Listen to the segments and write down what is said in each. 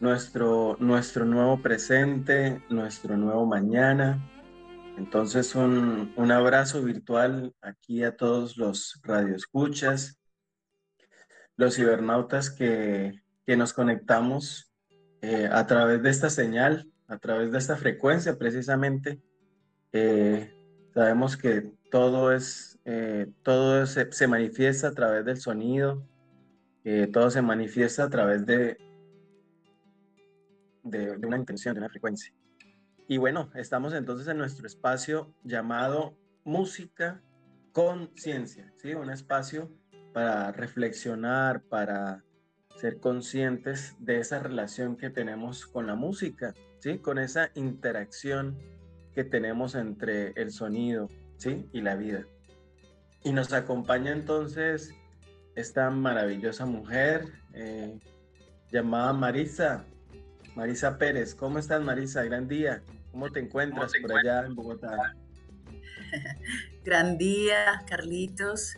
nuestro, nuestro nuevo presente, nuestro nuevo mañana. Entonces, un, un abrazo virtual aquí a todos los radioescuchas, los cibernautas que, que nos conectamos eh, a través de esta señal, a través de esta frecuencia precisamente. Eh, sabemos que todo es, eh, todo se, se, manifiesta a través del sonido, todo se manifiesta a través de, de, una intención, de una frecuencia. Y bueno, estamos entonces en nuestro espacio llamado Música Conciencia, ¿sí? Un espacio para reflexionar, para ser conscientes de esa relación que tenemos con la música, ¿sí? Con esa interacción que tenemos entre el sonido, ¿sí? Y la vida. Y nos acompaña entonces esta maravillosa mujer eh, llamada Marisa, Marisa Pérez. ¿Cómo estás, Marisa? Gran día. ¿Cómo te encuentras por allá en Bogotá? Gran día, Carlitos.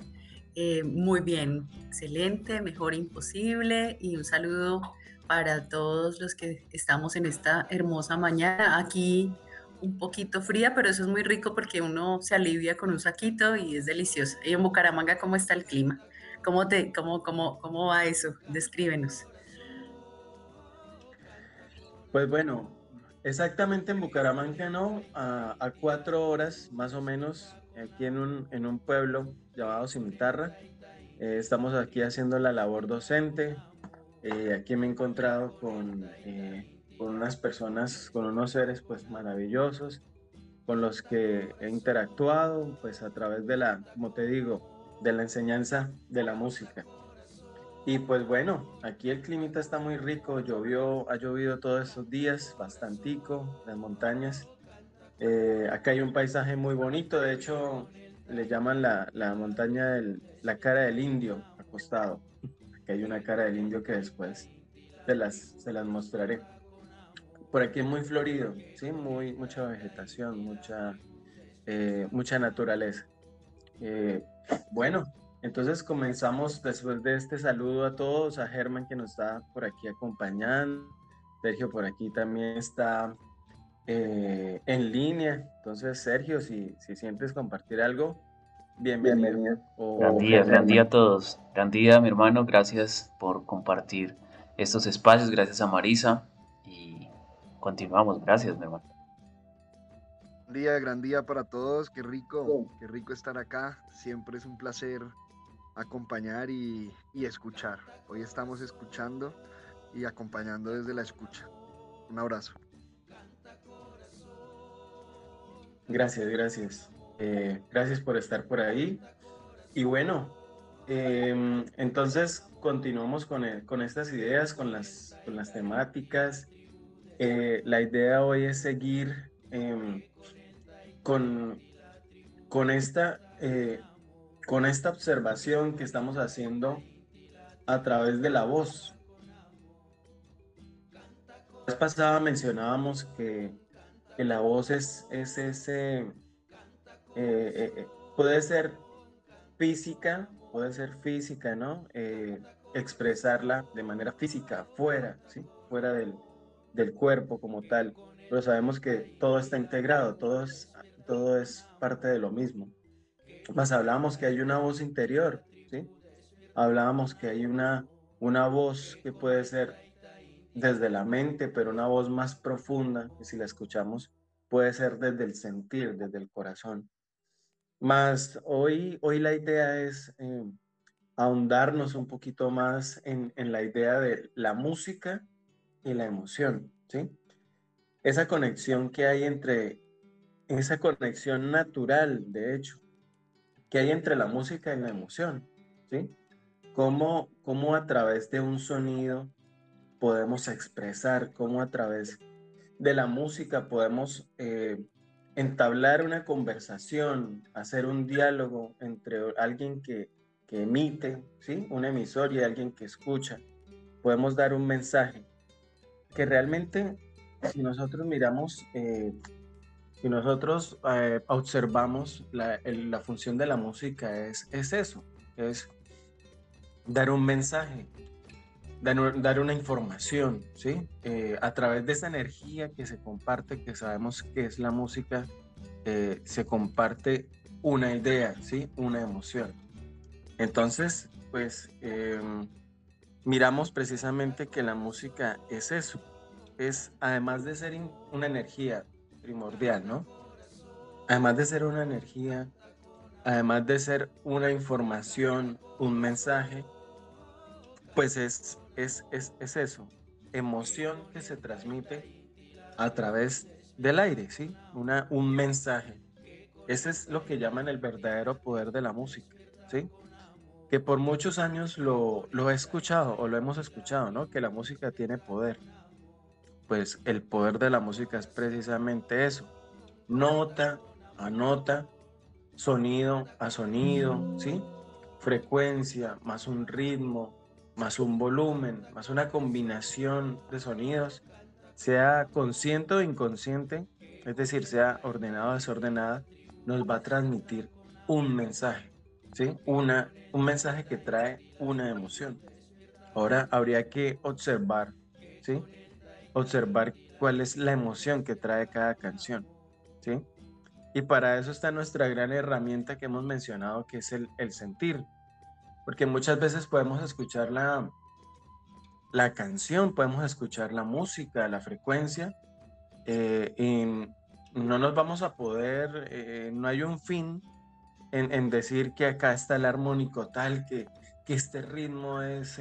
Eh, muy bien, excelente, mejor imposible y un saludo para todos los que estamos en esta hermosa mañana. Aquí un poquito fría, pero eso es muy rico porque uno se alivia con un saquito y es delicioso. ¿Y en Bucaramanga cómo está el clima? ¿Cómo, te, cómo, cómo, cómo va eso? Descríbenos. Pues bueno, exactamente en Bucaramanga no, a, cuatro horas más o menos aquí en un, en un pueblo llamado Cimitarra. Eh, estamos aquí haciendo la labor docente. Eh, aquí me he encontrado con, eh, con unas personas, con unos seres pues maravillosos, con los que he interactuado pues a través de la, como te digo, de la enseñanza de la música. Y pues bueno, aquí el clima está muy rico, llovió, ha llovido todos estos días, bastantico, las montañas eh, acá hay un paisaje muy bonito, de hecho le llaman la, la montaña del, la cara del indio acostado. Aquí hay una cara del indio que después se las, se las mostraré. Por aquí es muy florido, ¿sí? muy, mucha vegetación, mucha, eh, mucha naturaleza. Eh, bueno, entonces comenzamos después de este saludo a todos, a Germán que nos está por aquí acompañando, Sergio por aquí también está eh, en línea. Entonces, Sergio, si, si sientes compartir algo, bienvenido. gran día, gran día a todos. Gran día, mi hermano. Gracias por compartir estos espacios. Gracias a Marisa. Y continuamos. Gracias, mi hermano. Gran día, gran día para todos. Qué rico, qué rico estar acá. Siempre es un placer acompañar y, y escuchar. Hoy estamos escuchando y acompañando desde la escucha. Un abrazo. Gracias, gracias. Eh, gracias por estar por ahí. Y bueno, em, entonces continuamos con, con, estas ideas, con las, con las temáticas. Eh, la idea hoy es seguir em, con, con, esta, eh, con esta observación que estamos haciendo a través de la voz. La vez pasada mencionábamos que que la voz es, es ese, eh, eh, eh, puede ser física, puede ser física, ¿no? expresarla de manera física, fuera, ¿sí? Fuera del, del, cuerpo como tal. Pero sabemos que todo está integrado, todo es, todo es parte de lo mismo. Más hablábamos que hay una voz interior, ¿sí? Hablábamos que hay una, una voz que puede ser desde la mente, pero una voz más profunda, si la escuchamos, puede ser desde el sentir, desde el corazón. Más hoy, hoy la idea es eh, ahondarnos un poquito más en, en, la idea de la música y la emoción, ¿sí? Esa conexión que hay entre, esa conexión natural, de hecho, que hay entre la música y la emoción, ¿sí? Cómo, cómo a través de un sonido podemos expresar, cómo a través de la música podemos eh, entablar una conversación, hacer un diálogo entre alguien que, emite, ¿sí? un emisor y alguien que escucha. Podemos dar un mensaje que realmente, si nosotros miramos, eh, si nosotros eh, observamos la, la, función de la música, es, es eso, es dar un mensaje, dar, una información, ¿sí? Eh, a través de esa energía que se comparte, que sabemos que es la música, eh, se comparte una idea, ¿sí? Una emoción. Entonces, pues em, miramos precisamente que la música es eso, es además de ser una energía primordial, ¿no? Además de ser una energía, además de ser una información, un mensaje, pues es, es, es, es eso, emoción que se transmite a través del aire, ¿sí? Una, un mensaje. Ese es lo que llaman el verdadero poder de la música, ¿sí? Que por muchos años lo, lo he escuchado o lo hemos escuchado, ¿no? Que la música tiene poder. Pues el poder de la música es precisamente eso. Nota a nota, sonido a sonido, ¿sí? Frecuencia, más un ritmo, más un volumen, más una combinación de sonidos, sea consciente o inconsciente, es decir, sea ordenado o desordenada, nos va a transmitir un mensaje, ¿sí? Una, un mensaje que trae una emoción. Ahora habría que observar, ¿sí? Observar cuál es la emoción que trae cada canción, ¿sí? Y para eso está nuestra gran herramienta que hemos mencionado, que es el, el sentir. Porque muchas veces podemos escuchar la, la canción, podemos escuchar la música, la frecuencia, eh, y no nos vamos a poder, eh, no hay un fin en, decir que acá está el armónico tal, que, que este ritmo es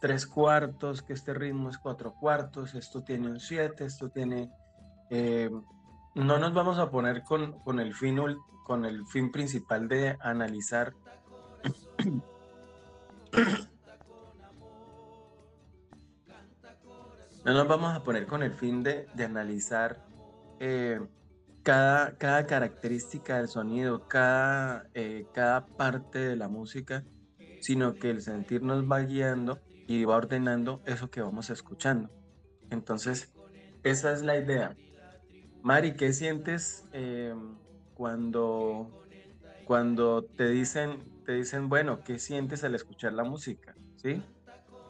tres cuartos, que este ritmo es cuatro cuartos, esto tiene un siete, esto tiene... Eh, no nos vamos a poner con, con, el fin, con el fin principal de analizar no nos vamos a poner con el fin de, de analizar cada, cada característica del sonido, cada, eh, cada parte de la música, sino que el sentir nos va guiando y va ordenando eso que vamos escuchando. Entonces, esa es la idea. Mari, ¿qué sientes em, cuando, cuando te dicen, te dicen, bueno, ¿qué sientes al escuchar la música? ¿Sí?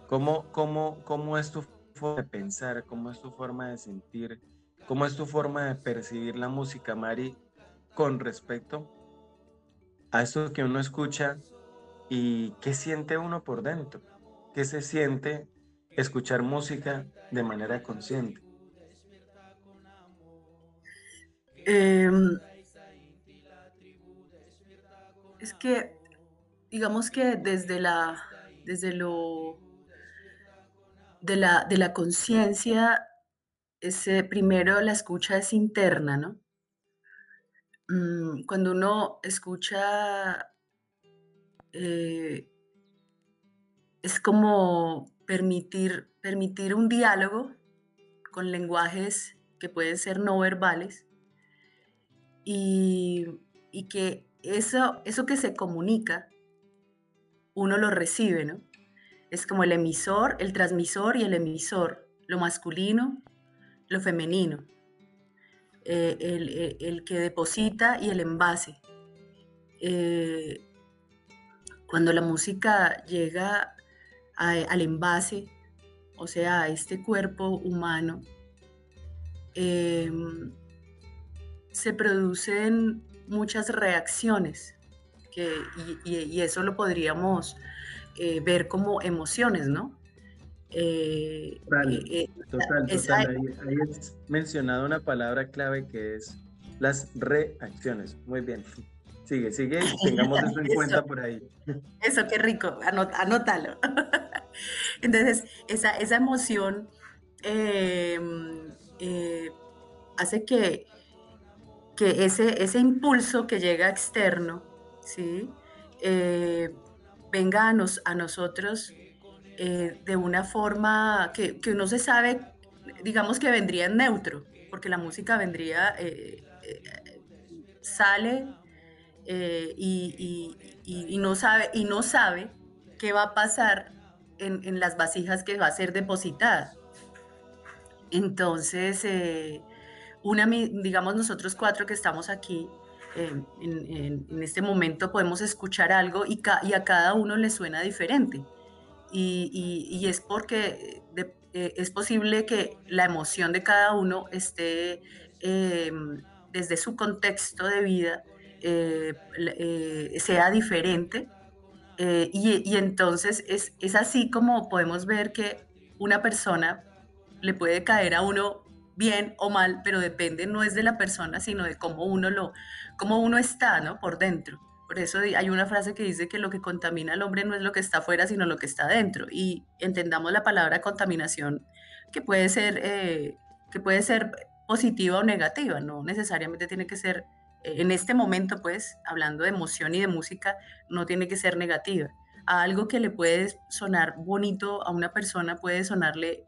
¿Cómo, cómo, cómo es tu forma de pensar? ¿Cómo es tu forma de sentir? ¿Cómo es tu forma de percibir la música, Mari, con respecto a eso que uno escucha y qué siente uno por dentro? ¿Qué se siente escuchar música de manera consciente? Em, es que, digamos que desde la, desde lo, de la, de la conciencia primero la escucha es interna, ¿no? Mm, cuando uno escucha, eh, es como permitir, permitir un diálogo con lenguajes que pueden ser no verbales y, y que eso, eso que se comunica, uno lo recibe, ¿no? Es como el emisor, el transmisor y el emisor, lo masculino lo femenino, eh, eh, el, que deposita y el envase. Eh, cuando la música llega al envase, o sea, a este cuerpo humano, em, se producen muchas reacciones y, eso lo podríamos ver como emociones, ¿no? Eh, eh, total, total, Ahí, es mencionado una palabra clave que es las reacciones. Muy bien. Sigue, sigue, tengamos eso en cuenta por ahí. Eso, qué rico, anótalo. Entonces, esa, esa emoción em, eh, hace que, que ese, ese impulso que llega externo, ¿sí? venga a, nos, a nosotros eh, de una forma que, que, no se sabe, digamos que vendría en neutro, porque la música vendría, eh, eh, y, no sabe, y no sabe qué va a pasar en, las vasijas que va a ser depositada. Entonces, una, digamos nosotros cuatro que estamos aquí, en, en, este momento podemos escuchar algo y, a cada uno le suena diferente y, es porque eh, es posible que la emoción de cada uno esté desde su contexto de vida, eh, eh, sea diferente. Y, entonces es, es así como podemos ver que una persona le puede caer a uno bien o mal, pero depende no es de la persona, sino de cómo uno lo, cómo uno está, ¿no? Por dentro. Por eso hay una frase que dice que lo que contamina al hombre no es lo que está afuera, sino lo que está dentro. Y entendamos la palabra contaminación, que puede ser, eh, que puede ser positiva o negativa, no necesariamente tiene que ser, eh, en este momento, pues, hablando de emoción y de música, no tiene que ser negativa. A algo que le puede sonar bonito a una persona puede sonarle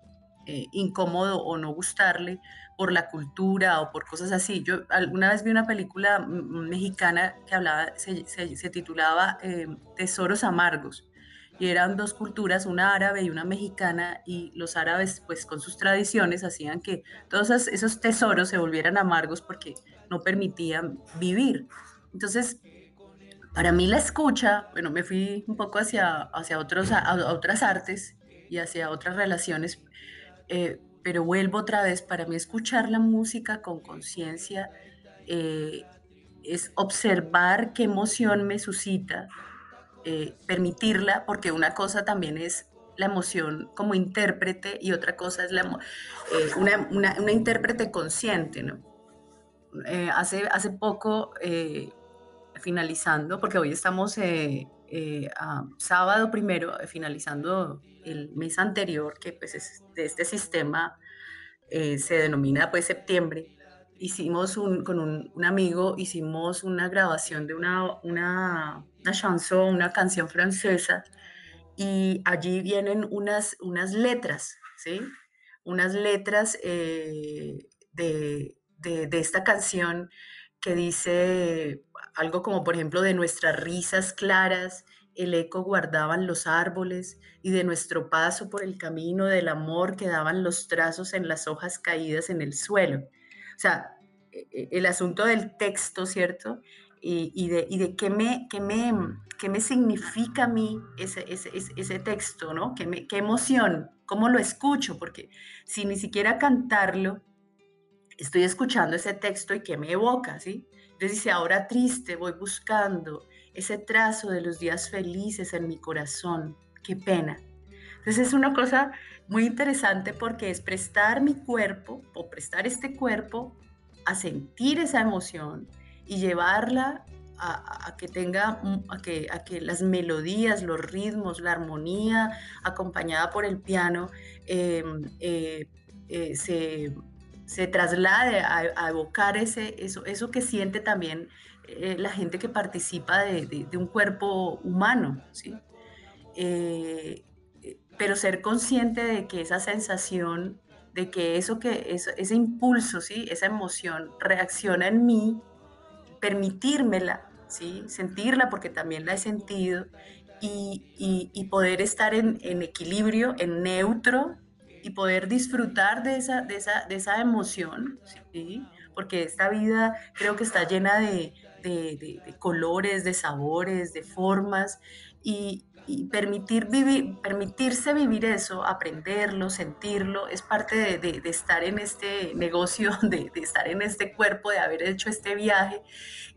eh, incómodo o no gustarle por la cultura o por cosas así. Yo alguna vez vi una película mexicana que hablaba, se, titulaba eh, Tesoros Amargos y eran dos culturas, una árabe y una mexicana, y los árabes, pues con sus tradiciones, hacían que todos esos tesoros se volvieran amargos porque no permitían vivir. Entonces, para mí la escucha, bueno, me fui un poco hacia, hacia otros, otras artes y hacia otras relaciones eh, pero vuelvo otra vez, para mí escuchar la música con conciencia eh, es observar qué emoción me suscita, eh, permitirla, porque una cosa también es la emoción como intérprete y otra cosa es la, una, una, intérprete consciente, ¿no? Hace, hace poco, finalizando, porque hoy estamos a sábado primero, finalizando el mes anterior, que pues es de este sistema eh, se denomina pues septiembre, hicimos con un, amigo, hicimos una grabación de una, una, una una canción francesa, y allí vienen unas, unas letras, ¿sí? Unas letras eh, de, de, esta canción que dice algo como, por ejemplo, de nuestras risas claras el eco guardaban los árboles y de nuestro paso por el camino del amor quedaban los trazos en las hojas caídas en el suelo. O sea, e, e, el asunto del texto, ¿cierto? Y, de, de qué, me, qué, me, qué me significa a mí ese, ese, ese texto, ¿no? ¿Qué, me, qué emoción, cómo lo escucho, porque si ni siquiera cantarlo, estoy escuchando ese texto y qué me evoca, ¿sí? Entonces dice, ahora triste, voy buscando ese trazo de los días felices en mi corazón. Qué pena. Entonces es una cosa muy interesante porque es prestar mi cuerpo o prestar este cuerpo a sentir esa emoción y llevarla a, que tenga, a que, a que las melodías, los ritmos, la armonía acompañada por el piano em, eh, eh, se, se, traslade a, evocar ese, eso, eso que siente también eh, la gente que participa de, un cuerpo humano, ¿sí? Eh, pero ser consciente de que esa sensación, de que eso que ese impulso, ¿sí? esa emoción reacciona en mí, permitírmela, ¿sí? sentirla porque también la he sentido y, poder estar en, equilibrio, en neutro y poder disfrutar de esa, de esa, de esa emoción, porque esta vida creo que está llena de, de, colores, de sabores, de formas y, permitir vivir, permitirse vivir eso, aprenderlo, sentirlo, es parte de, estar en este negocio, de, estar en este cuerpo, de haber hecho este viaje.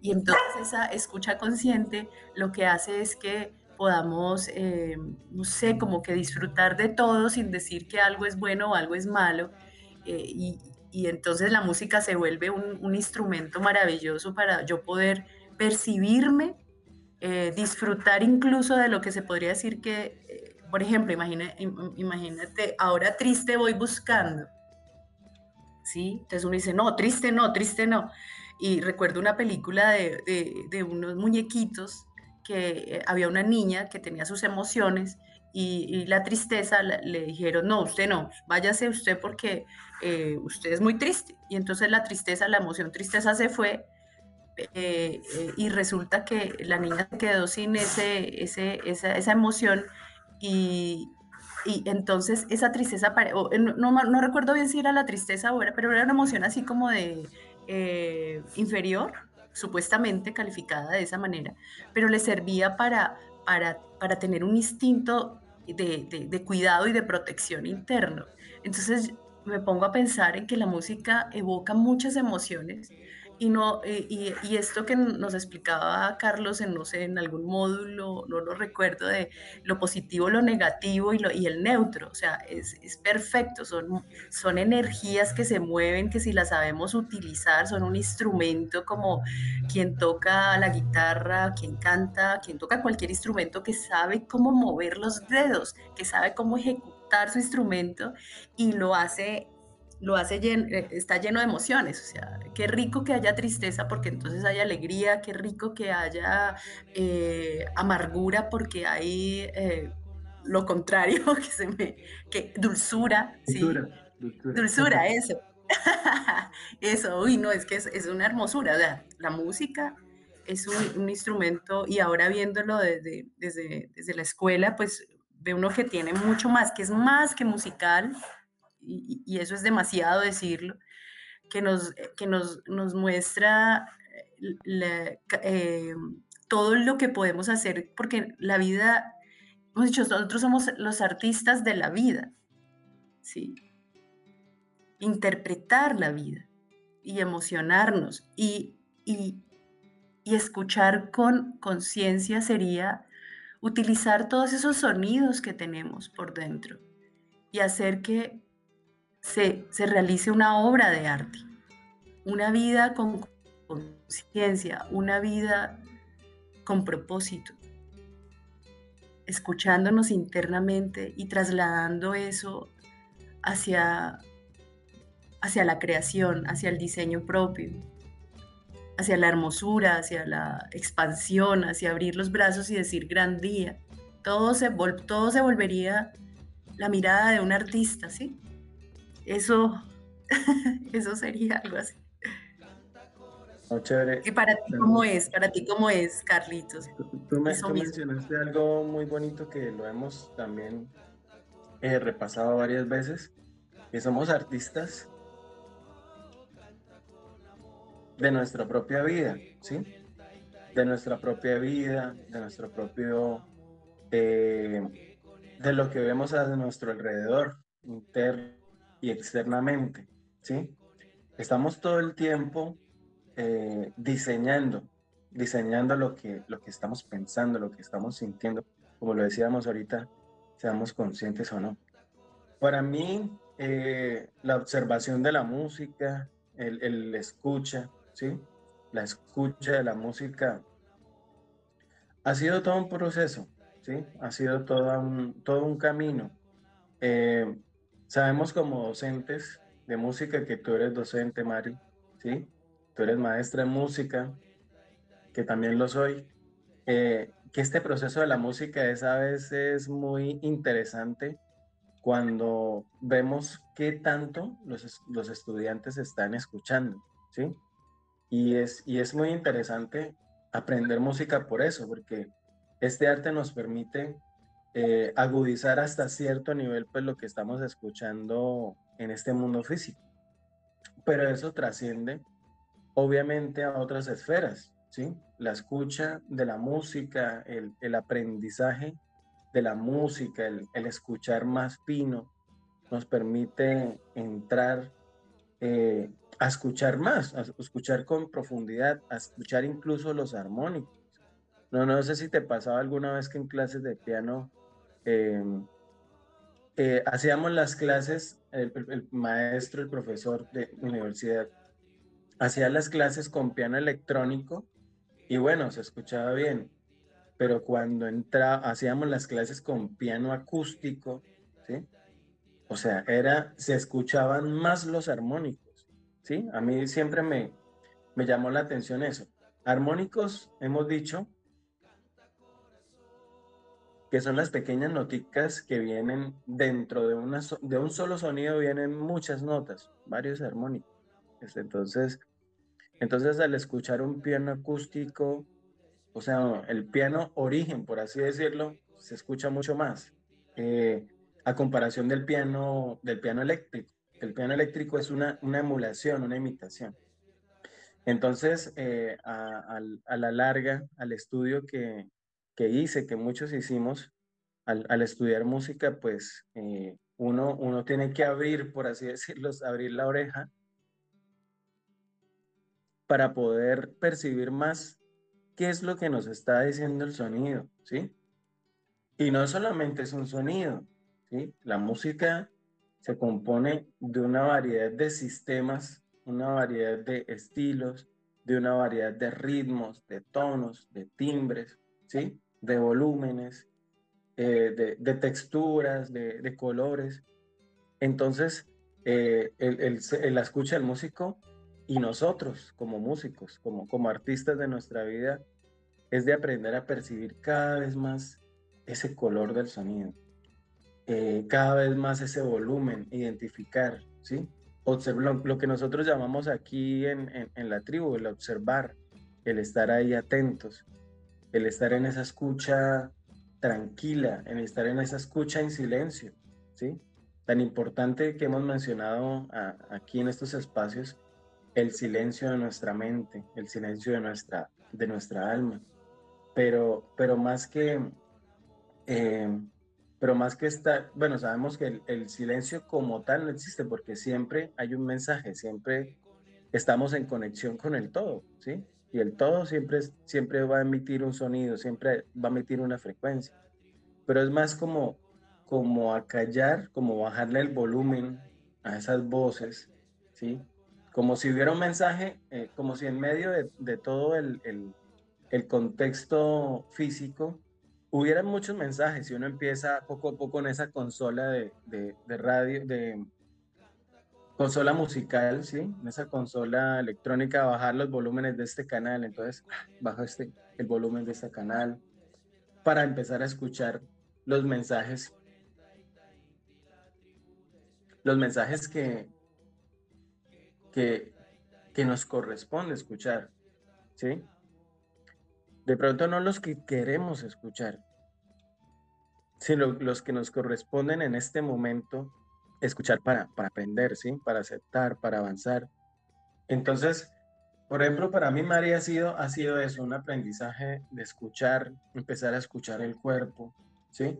Y entonces esa escucha consciente lo que hace es que podamos, eh, no sé, como que disfrutar de todo sin decir que algo es bueno o algo es malo. Eh, y, y entonces la música se vuelve un, instrumento maravilloso para yo poder percibirme, eh, disfrutar incluso de lo que se podría decir que, eh, por ejemplo, imagínate, ahora triste voy buscando. ¿Sí? Entonces uno dice, no, triste no, triste no. Y recuerdo una película de, unos muñequitos que eh, había una niña que tenía sus emociones y, la tristeza le dijeron, no, usted no, váyase usted porque eh, usted es muy triste. Y entonces la tristeza, la emoción tristeza se fue eh, y resulta que la niña quedó sin ese, ese, esa, esa emoción y, y, entonces esa tristeza, no, no, recuerdo bien si era la tristeza o era, pero era una emoción así como de inferior, supuestamente calificada de esa manera, pero le servía para, para, para tener un instinto de, cuidado y de protección interno. Entonces me pongo a pensar en que la música evoca muchas emociones y, no, eh, y, esto que nos explicaba Carlos en, no sé, en algún módulo, no lo recuerdo, de lo positivo, lo negativo y, lo, y el neutro, o sea, es, es, perfecto, son, son energías que se mueven, que si las sabemos utilizar, son un instrumento como quien toca la guitarra, quien canta, quien toca cualquier instrumento que sabe cómo mover los dedos, que sabe cómo ejecutar su instrumento y lo hace lo hace eh, está lleno de emociones, o sea, qué rico que haya tristeza porque entonces hay alegría, qué rico que haya eh, amargura porque hay eh, lo contrario, que se me, que dulzura, dulzura, ¿sí? dulzura, eso. eso, uy, no, es que es, una hermosura, o sea, la música es un, instrumento y ahora viéndolo desde, desde, desde la escuela, pues ve uno que tiene mucho más, que es más que musical, y, eso es demasiado decirlo, que nos, eh, que nos, nos muestra eh, eh, todo lo que podemos hacer, porque la vida, hemos dicho, nosotros somos los artistas de la vida, ¿sí? Interpretar la vida y emocionarnos y, y, y escuchar con conciencia sería utilizar todos esos sonidos que tenemos por dentro y hacer que se, realice una obra de arte, una vida con conciencia, una vida con propósito, escuchándonos internamente y trasladando eso hacia, hacia la creación, hacia el diseño propio, hacia la hermosura, hacia la expansión, hacia abrir los brazos y decir gran día. Todo se, todo se volvería la mirada de un artista, ¿sí? Eso, eso sería algo así. ¿Y para ti cómo es? ¿Para ti cómo es, Carlitos? Tú, mencionaste algo muy bonito que lo hemos también eh, repasado varias veces, que somos artistas de nuestra propia vida, ¿sí? De nuestra propia vida, de nuestro propio, eh, de lo que vemos a nuestro alrededor, interno y externamente, ¿sí? Estamos todo el tiempo eh, diseñando, diseñando lo que, lo que estamos pensando, lo que estamos sintiendo, como lo decíamos ahorita, seamos conscientes o no. Para mí, eh, la observación de la música, el, el, escucha, ¿sí? La escucha de la música ha sido todo un proceso, ¿sí? Ha sido todo un, todo un camino. Eh, Sabemos como docentes de música que tú eres docente, Mari, ¿sí? Tú eres maestra de música, que también lo soy. Eh, que este proceso de la música es a veces muy interesante cuando vemos qué tanto los, los estudiantes están escuchando, ¿sí? Y es, y es muy interesante aprender música por eso, porque este arte nos permite eh, agudizar hasta cierto nivel pues lo que estamos escuchando en este mundo físico. Pero eso trasciende obviamente a otras esferas, ¿sí? La escucha de la música, el, el aprendizaje de la música, el, el, escuchar más fino, nos permite entrar eh, a escuchar más, a escuchar con profundidad, a escuchar incluso los armónicos. No, no sé si te pasaba alguna vez que en clases de piano Em, eh, hacíamos las clases, el, maestro, el profesor de universidad, hacía las clases con piano electrónico y bueno, se escuchaba bien, pero cuando entra, hacíamos las clases con piano acústico, ¿sí? O sea, era, se escuchaban más los armónicos, ¿sí? A mí siempre me, me llamó la atención eso. Armónicos, hemos dicho, que son las pequeñas noticas que vienen dentro de, una, de un solo sonido, vienen muchas notas, varios armónicos. Entonces, entonces al escuchar un piano acústico, o sea, el piano origen, por así decirlo, se escucha mucho más, eh, a comparación del piano, del piano eléctrico. El piano eléctrico es una, una emulación, una imitación. Entonces, eh, a, la larga, al estudio que, que hice, que muchos hicimos, al, estudiar música, pues eh, uno, uno tiene que abrir, por así decirlo, abrir la oreja para poder percibir más qué es lo que nos está diciendo el sonido, ¿sí? Y no solamente es un sonido, ¿sí? La música se compone de una variedad de sistemas, una variedad de estilos, de una variedad de ritmos, de tonos, de timbres, ¿sí? De volúmenes, eh, de, texturas, de, colores. Entonces, eh, el, la escucha del músico y nosotros como músicos, como, como artistas de nuestra vida, es de aprender a percibir cada vez más ese color del sonido, eh, cada vez más ese volumen, identificar, ¿sí? Observar lo, que nosotros llamamos aquí en, en la tribu, el observar, el estar ahí atentos, el estar en esa escucha tranquila, en estar en esa escucha en silencio, ¿sí? Tan importante que hemos mencionado aquí en estos espacios, el silencio de nuestra mente, el silencio de nuestra, de nuestra alma. Pero, pero más que, eh, pero más que estar, bueno, sabemos que el, el silencio como tal no existe porque siempre hay un mensaje, siempre estamos en conexión con el todo, ¿sí? Y el todo siempre, siempre va a emitir un sonido, siempre va a emitir una frecuencia, pero es más como, como acallar, como bajarle el volumen a esas voces, ¿sí? Como si hubiera un mensaje, eh, como si en medio de, de todo el, el, el, contexto físico hubiera muchos mensajes y uno empieza poco a poco en esa consola de, de, de radio, de, consola musical, ¿sí? En esa consola electrónica, bajar los volúmenes de este canal. Entonces, bajo este, el volumen de este canal para empezar a escuchar los mensajes. Los mensajes que, que, que nos corresponde escuchar, ¿sí? De pronto no los que queremos escuchar, sino los que nos corresponden en este momento escuchar para, para aprender, ¿sí? Para aceptar, para avanzar. Entonces, por ejemplo, para mí María ha sido, ha sido eso, un aprendizaje de escuchar, empezar a escuchar el cuerpo, ¿sí?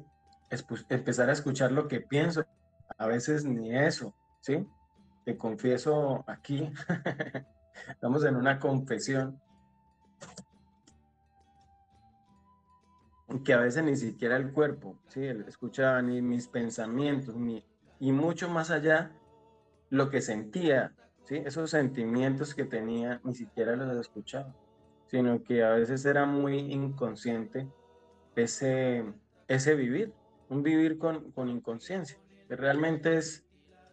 empezar a escuchar lo que pienso. A veces ni eso, ¿sí? Te confieso aquí, estamos en una confesión, que a veces ni siquiera el cuerpo, ¿sí? Escuchaba ni mis pensamientos, ni, y mucho más allá lo que sentía, ¿sí? esos sentimientos que tenía, ni siquiera los escuchaba, sino que a veces era muy inconsciente ese, ese vivir, un vivir con, con inconsciencia, que realmente es,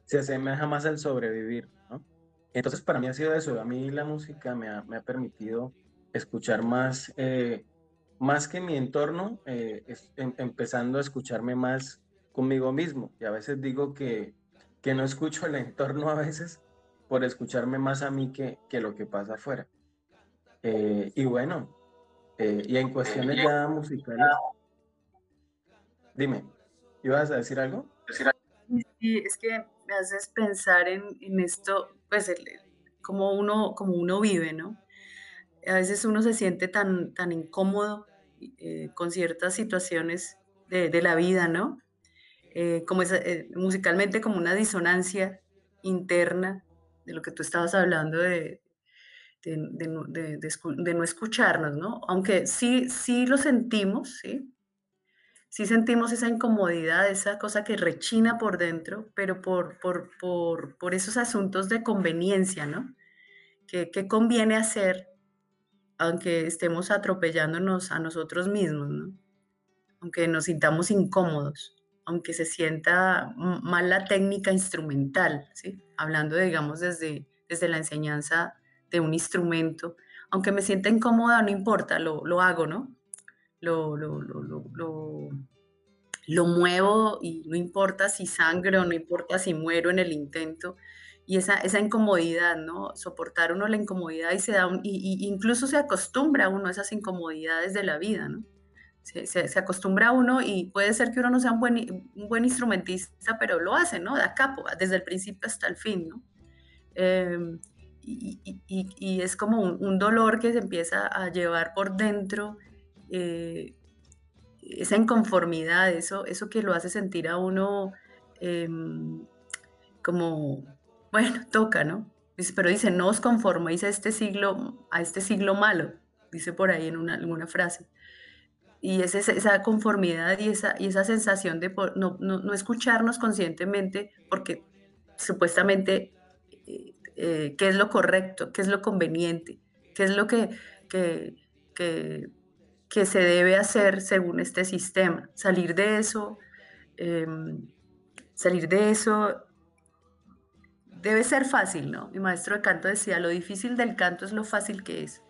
se asemeja más al sobrevivir. ¿no? Entonces para mí ha sido eso, a mí la música me ha, me ha permitido escuchar más, eh, más que mi entorno, eh, em, empezando a escucharme más conmigo mismo. Y a veces digo que, que no escucho el entorno a veces por escucharme más a mí que, que lo que pasa afuera. Eh, y bueno, eh, y en cuestiones ya musicales, dime, ¿ibas a decir algo? Es que me haces pensar en, en esto, pues como uno, como uno vive, ¿no? A veces uno se siente tan, tan incómodo eh, con ciertas situaciones de, de, la vida, ¿no? Eh, como eh, musicalmente como una disonancia interna de lo que tú estabas hablando de, de, no escucharnos, ¿no? Aunque sí, sí lo sentimos, ¿sí? Sí sentimos esa incomodidad, esa cosa que rechina por dentro, pero por, por, por, por esos asuntos de conveniencia, ¿no? ¿Qué, ¿Qué, conviene hacer aunque estemos atropellándonos a nosotros mismos, ¿no? Aunque nos sintamos incómodos aunque se sienta mal la técnica instrumental, ¿sí? hablando, digamos, desde, desde la enseñanza de un instrumento, aunque me sienta incómoda, no importa, lo, lo hago, ¿no? Lo, lo, lo, lo, muevo y no importa si sangro, no importa si muero en el intento. Y esa, esa incomodidad, ¿no? Soportar uno la incomodidad y se da, y, incluso se acostumbra uno a esas incomodidades de la vida, ¿no? Se, acostumbra a uno y puede ser que uno no sea un buen, instrumentista, pero lo hace, ¿no? Da capo, desde el principio hasta el fin, ¿no? Em, y, es como un, dolor que se empieza a llevar por dentro, eh, esa inconformidad, eso, eso que lo hace sentir a uno em, como, bueno, toca, ¿no? Pero dice, no os conforméis a este siglo, a este siglo malo, dice por ahí en una, alguna frase. Y es esa, conformidad y esa, y esa sensación de no, no, escucharnos conscientemente porque supuestamente eh, eh, qué es lo correcto, qué es lo conveniente, qué es lo que, que, que, que se debe hacer según este sistema. Salir de eso, em, salir de eso debe ser fácil, ¿no? Mi maestro de canto decía, lo difícil del canto es lo fácil que es.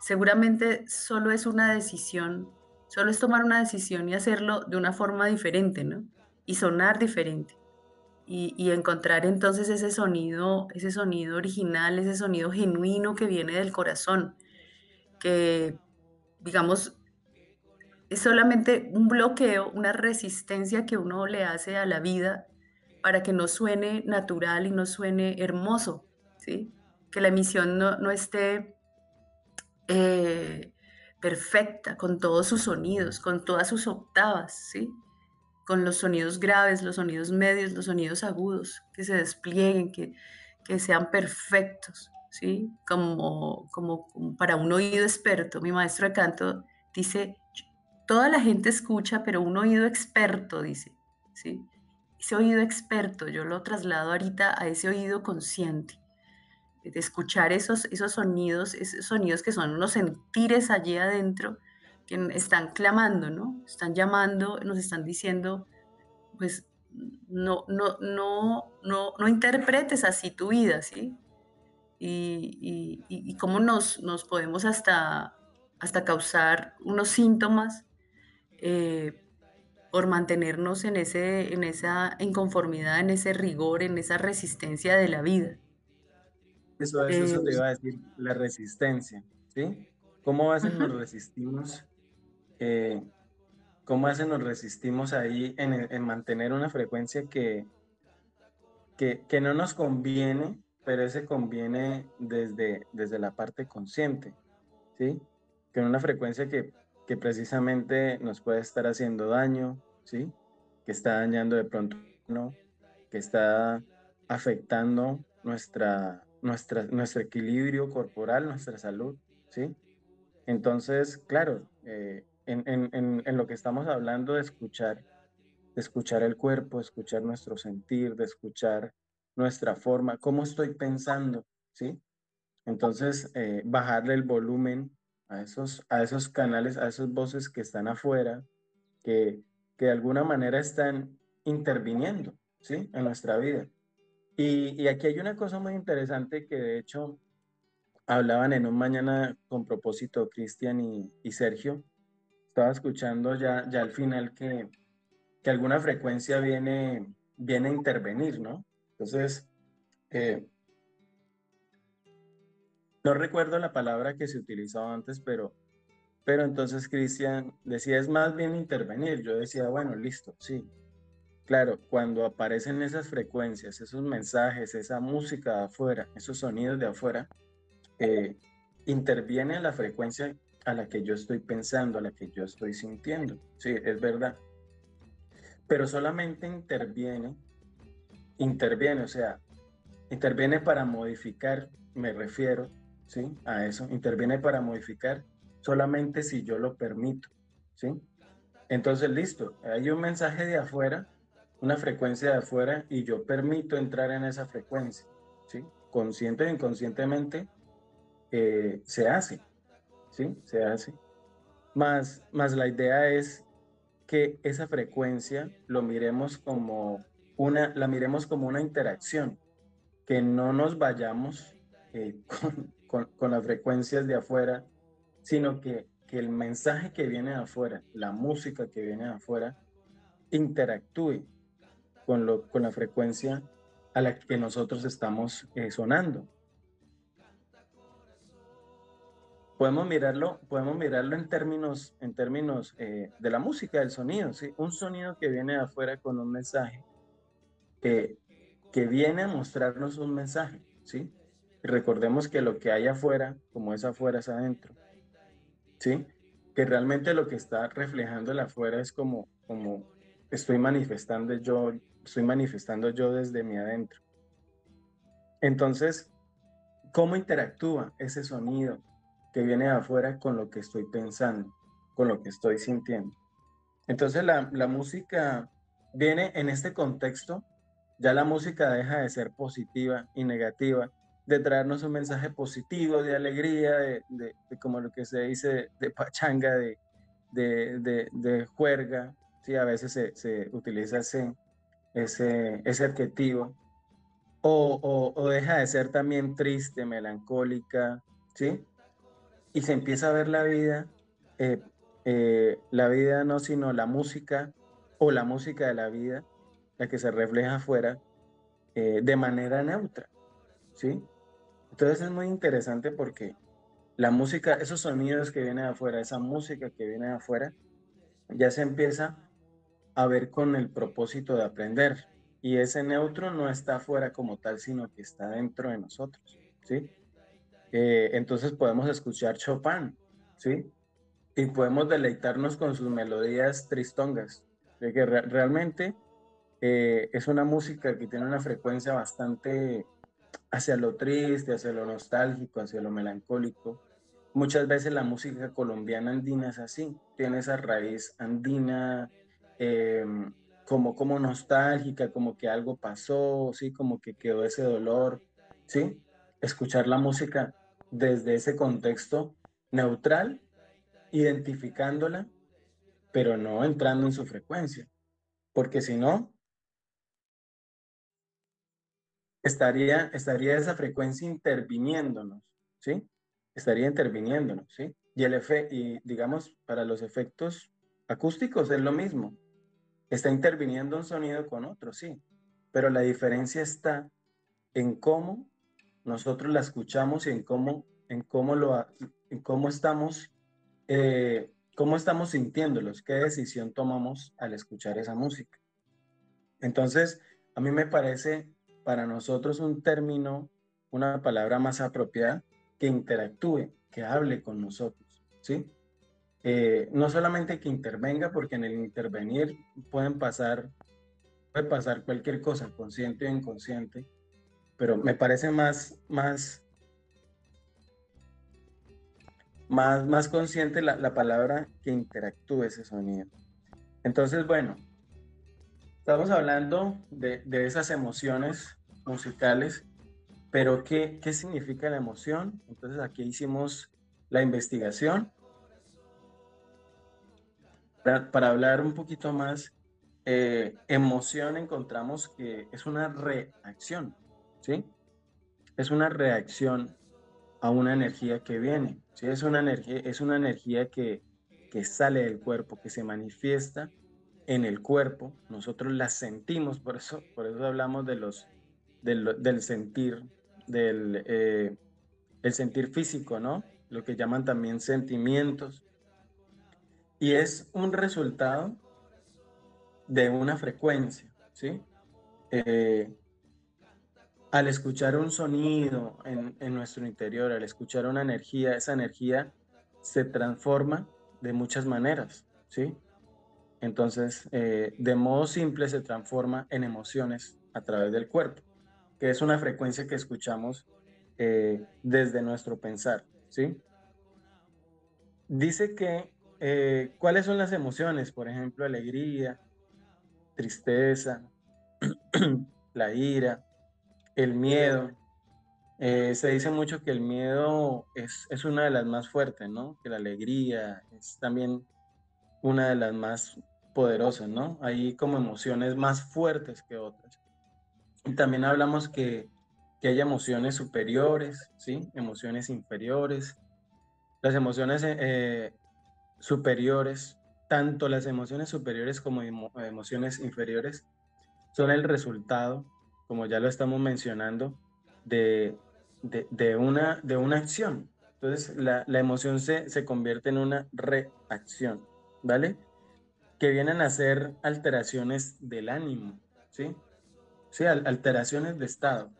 Seguramente solo es una decisión, solo es tomar una decisión y hacerlo de una forma diferente, ¿no? Y sonar diferente. Y, encontrar entonces ese sonido, ese sonido original, ese sonido genuino que viene del corazón, que digamos, es solamente un bloqueo, una resistencia que uno le hace a la vida para que no suene natural y no suene hermoso, ¿sí? Que la emisión no, esté eh, perfecta, con todos sus sonidos, con todas sus octavas, ¿sí? Con los sonidos graves, los sonidos medios, los sonidos agudos, que se desplieguen, que, que sean perfectos, ¿sí? Como, como, para un oído experto. Mi maestro de canto dice, toda la gente escucha, pero un oído experto, dice, ¿sí? ese oído experto, yo lo traslado ahorita a ese oído consciente, de escuchar esos, esos sonidos, esos sonidos que son unos sentires allí adentro, que están clamando, ¿no? Están llamando, nos están diciendo, pues no, no, no, no, no interpretes así tu vida, ¿sí? Y, y, cómo nos, nos podemos hasta, hasta causar unos síntomas eh, por mantenernos en, ese, en esa inconformidad, en ese rigor, en esa resistencia de la vida. Eso, eso, te eh, iba a decir, la resistencia, ¿sí? ¿Cómo hacen nos resistimos? Eh, ¿Cómo hacen nos resistimos ahí en, en mantener una frecuencia que, que, que, no nos conviene, pero ese conviene desde, desde la parte consciente, ¿sí? Que una frecuencia que, que precisamente nos puede estar haciendo daño, ¿sí? Que está dañando de pronto, ¿no? Que está afectando nuestra, nuestra, nuestro equilibrio corporal, nuestra salud, ¿sí? Entonces, claro, eh, en, en, en, lo que estamos hablando de escuchar, de escuchar el cuerpo, escuchar nuestro sentir, de escuchar nuestra forma, cómo estoy pensando, ¿sí? Entonces, eh, bajarle el volumen a esos, a esos canales, a esas voces que están afuera, que que de alguna manera están interviniendo ¿sí? en nuestra vida. Y, aquí hay una cosa muy interesante que de hecho hablaban en un mañana con propósito Cristian y, Sergio. Estaba escuchando ya, ya al final que, que alguna frecuencia viene, viene a intervenir, ¿no? Entonces, eh, no recuerdo la palabra que se utilizaba antes, pero pero entonces Cristian decía, es más bien intervenir. Yo decía, bueno, listo, sí. Claro, cuando aparecen esas frecuencias, esos mensajes, esa música de afuera, esos sonidos de afuera, eh, interviene la frecuencia a la que yo estoy pensando, a la que yo estoy sintiendo. Sí, es verdad. Pero solamente interviene, interviene, o sea, interviene para modificar, me refiero, ¿sí? A eso, interviene para modificar solamente si yo lo permito, ¿sí? Entonces, listo, hay un mensaje de afuera, una frecuencia de afuera, y yo permito entrar en esa frecuencia, ¿sí? Consciente o inconscientemente eh, se hace, ¿sí? Se hace. Más, más la idea es que esa frecuencia lo miremos como una, la miremos como una interacción, que no nos vayamos eh, con, con las frecuencias de afuera sino que, que el mensaje que viene de afuera, la música que viene de afuera, interactúe con, lo, con la frecuencia a la que nosotros estamos eh, sonando. Podemos mirarlo, podemos mirarlo en términos, en términos eh, de la música, del sonido, ¿sí? Un sonido que viene de afuera con un mensaje, que, que viene a mostrarnos un mensaje, ¿sí? recordemos que lo que hay afuera, como es afuera, es adentro. ¿sí? que realmente lo que está reflejando el afuera es como, como estoy manifestando yo, estoy manifestando yo desde mi adentro. Entonces, ¿cómo interactúa ese sonido que viene de afuera con lo que estoy pensando, con lo que estoy sintiendo? Entonces, la, la música viene en este contexto, ya la música deja de ser positiva y negativa de traernos un mensaje positivo, de alegría, de, como lo que se dice, de pachanga, de, de, juerga, ¿sí? a veces se, utiliza ese, ese, ese adjetivo, o, o, deja de ser también triste, melancólica, ¿sí? Y se empieza a ver la vida, eh, eh, la vida no sino la música, o la música de la vida, la que se refleja afuera, eh, de manera neutra, ¿sí? Entonces es muy interesante porque la música, esos sonidos que vienen afuera, esa música que viene afuera, ya se empieza a ver con el propósito de aprender. Y ese neutro no está afuera como tal, sino que está dentro de nosotros, ¿sí? Eh, entonces podemos escuchar Chopin, ¿sí? Y podemos deleitarnos con sus melodías tristongas, de que realmente eh, es una música que tiene una frecuencia bastante hacia lo triste, hacia lo nostálgico, hacia lo melancólico. Muchas veces la música colombiana andina es así, tiene esa raíz andina, em, como, como nostálgica, como que algo pasó, ¿sí? como que quedó ese dolor. ¿sí? Escuchar la música desde ese contexto neutral, identificándola, pero no entrando en su frecuencia, porque si no, estaría, estaría esa frecuencia interviniéndonos, ¿sí? Estaría interviniéndonos, ¿sí? Y, el efe y digamos, para los efectos acústicos es lo mismo. Está interviniendo un sonido con otro, sí, pero la diferencia está en cómo nosotros la escuchamos y en cómo, en cómo, lo, en cómo estamos, eh, cómo estamos sintiéndolos, qué decisión tomamos al escuchar esa música. Entonces, a mí me parece para nosotros un término, una palabra más apropiada que interactúe, que hable con nosotros, ¿sí? Eh, no solamente que intervenga, porque en el intervenir pueden pasar, puede pasar cualquier cosa, consciente o inconsciente, pero me parece más, más, más, más consciente la, la palabra que interactúe ese sonido. Entonces, bueno, estamos hablando de, de esas emociones musicales, pero ¿qué, ¿qué significa la emoción? Entonces aquí hicimos la investigación para, hablar un poquito más. Eh, emoción encontramos que es una reacción, ¿sí? Es una reacción a una energía que viene, ¿sí? Es una energía, es una energía que, que sale del cuerpo, que se manifiesta en el cuerpo, nosotros la sentimos, por eso, por eso hablamos de los del, sentir, del eh, el sentir físico, ¿no? Lo que llaman también sentimientos. Y es un resultado de una frecuencia, ¿sí? Eh, al escuchar un sonido en, nuestro interior, al escuchar una energía, esa energía se transforma de muchas maneras, ¿sí? Entonces, eh, de modo simple se transforma en emociones a través del cuerpo que es una frecuencia que escuchamos eh, desde nuestro pensar, ¿sí? Dice que, eh, ¿cuáles son las emociones? Por ejemplo, alegría, tristeza, la ira, el miedo. Eh, se dice mucho que el miedo es, es una de las más fuertes, ¿no? Que la alegría es también una de las más poderosas, ¿no? Hay como emociones más fuertes que otras. Y también hablamos que, que hay emociones superiores, ¿sí? Emociones inferiores. Las emociones eh, superiores, tanto las emociones superiores como emociones inferiores, son el resultado, como ya lo estamos mencionando, de, de, una, de una acción. Entonces, la, la emoción se, se convierte en una reacción, ¿vale? Que vienen a ser alteraciones del ánimo, ¿sí? ¿sí? alteraciones de estado.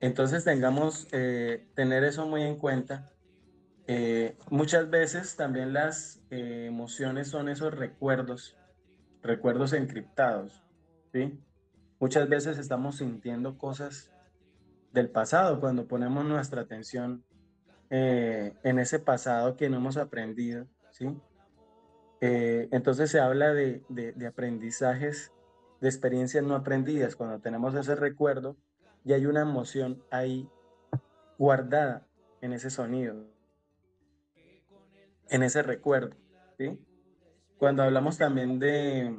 Entonces tengamos, eh, tener eso muy en cuenta, Eh, muchas veces también las eh, emociones son esos recuerdos, recuerdos encriptados, ¿sí? Muchas veces estamos sintiendo cosas del pasado cuando ponemos nuestra atención eh, en ese pasado que no hemos aprendido, ¿sí? entonces se habla de, de aprendizajes, de experiencias no aprendidas, cuando tenemos ese recuerdo y hay una emoción ahí guardada en ese sonido, en ese recuerdo. ¿sí? Cuando hablamos también de,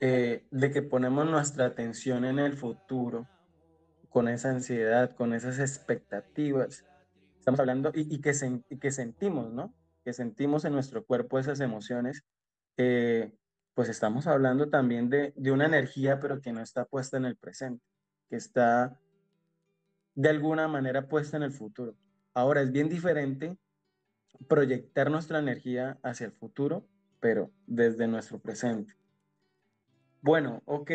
eh, de que ponemos nuestra atención en el futuro, con esa ansiedad, con esas expectativas, estamos hablando y, que, que sentimos, ¿no? Que sentimos en nuestro cuerpo esas emociones, eh, pues estamos hablando también de, de una energía, pero que no está puesta en el presente, que está de alguna manera puesta en el futuro. Ahora es bien diferente proyectar nuestra energía hacia el futuro, pero desde nuestro presente. Bueno, ok.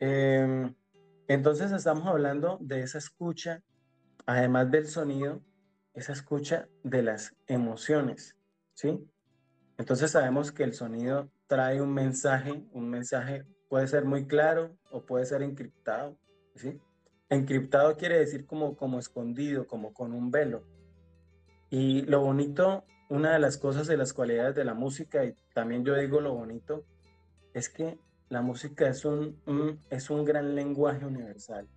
Em, entonces estamos hablando de esa escucha, además del sonido, esa escucha de las emociones, ¿sí? Entonces sabemos que el sonido trae un mensaje, un mensaje puede ser muy claro o puede ser encriptado, ¿sí? Encriptado quiere decir como, como escondido, como con un velo. Y lo bonito, una de las cosas de las cualidades de la música, y también yo digo lo bonito, es que la música es un, es un gran lenguaje universal.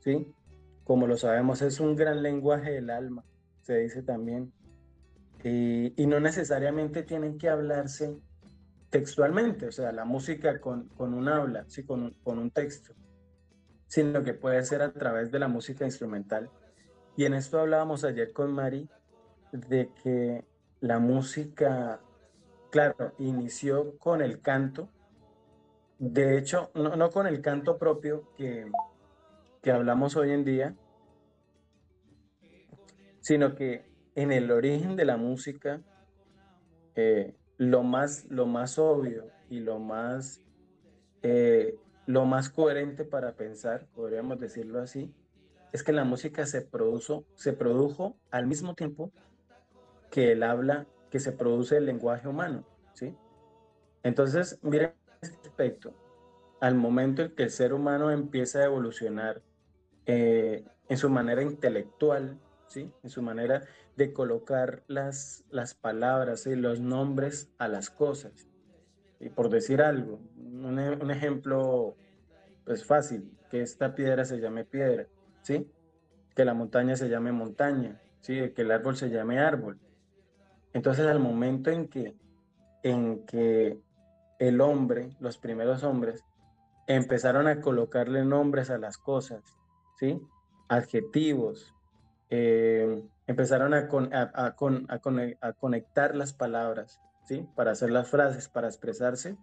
¿Sí? Como lo sabemos, es un gran lenguaje del alma, se dice también. Y, no necesariamente tienen que hablarse textualmente, o sea, la música con, con un habla, ¿sí? con, con un texto sino que puede ser a través de la música instrumental. Y en esto hablábamos ayer con Mari de que la música, claro, inició con el canto. De hecho, no, con el canto propio que, que hablamos hoy en día, sino que en el origen de la música, eh, lo, más, lo más obvio y lo más eh, lo más coherente para pensar, podríamos decirlo así, es que la música se, produjo, se produjo al mismo tiempo que el habla, que se produce el lenguaje humano, ¿sí? Entonces, miren este aspecto. Al momento en que el ser humano empieza a evolucionar eh, en su manera intelectual, ¿sí? En su manera de colocar las, las palabras y los nombres a las cosas. Y por decir algo, un, ejemplo pues fácil, que esta piedra se llame piedra, ¿sí? Que la montaña se llame montaña, ¿sí? Que el árbol se llame árbol. Entonces al momento en que, en que el hombre, los primeros hombres, empezaron a colocarle nombres a las cosas, ¿sí? Adjetivos, eh, empezaron a, a, a, conectar las palabras, ¿sí? Para hacer las frases, para expresarse.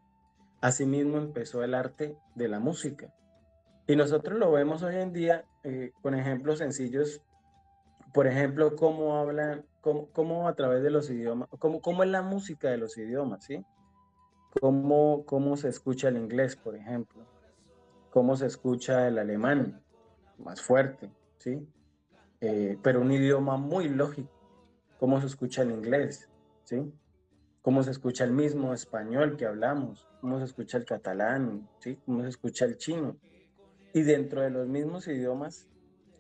Asimismo empezó el arte de la música. Y nosotros lo vemos hoy en día eh, con ejemplos sencillos. Por ejemplo, cómo hablan, cómo, cómo, a través de los idiomas, cómo, cómo es la música de los idiomas, ¿sí? Cómo, cómo se escucha el inglés, por ejemplo. Cómo se escucha el alemán, más fuerte, ¿sí? Eh, pero un idioma muy lógico. Cómo se escucha el inglés, ¿sí? cómo se escucha el mismo español que hablamos, cómo se escucha el catalán, ¿sí? cómo se escucha el chino. Y dentro de los mismos idiomas,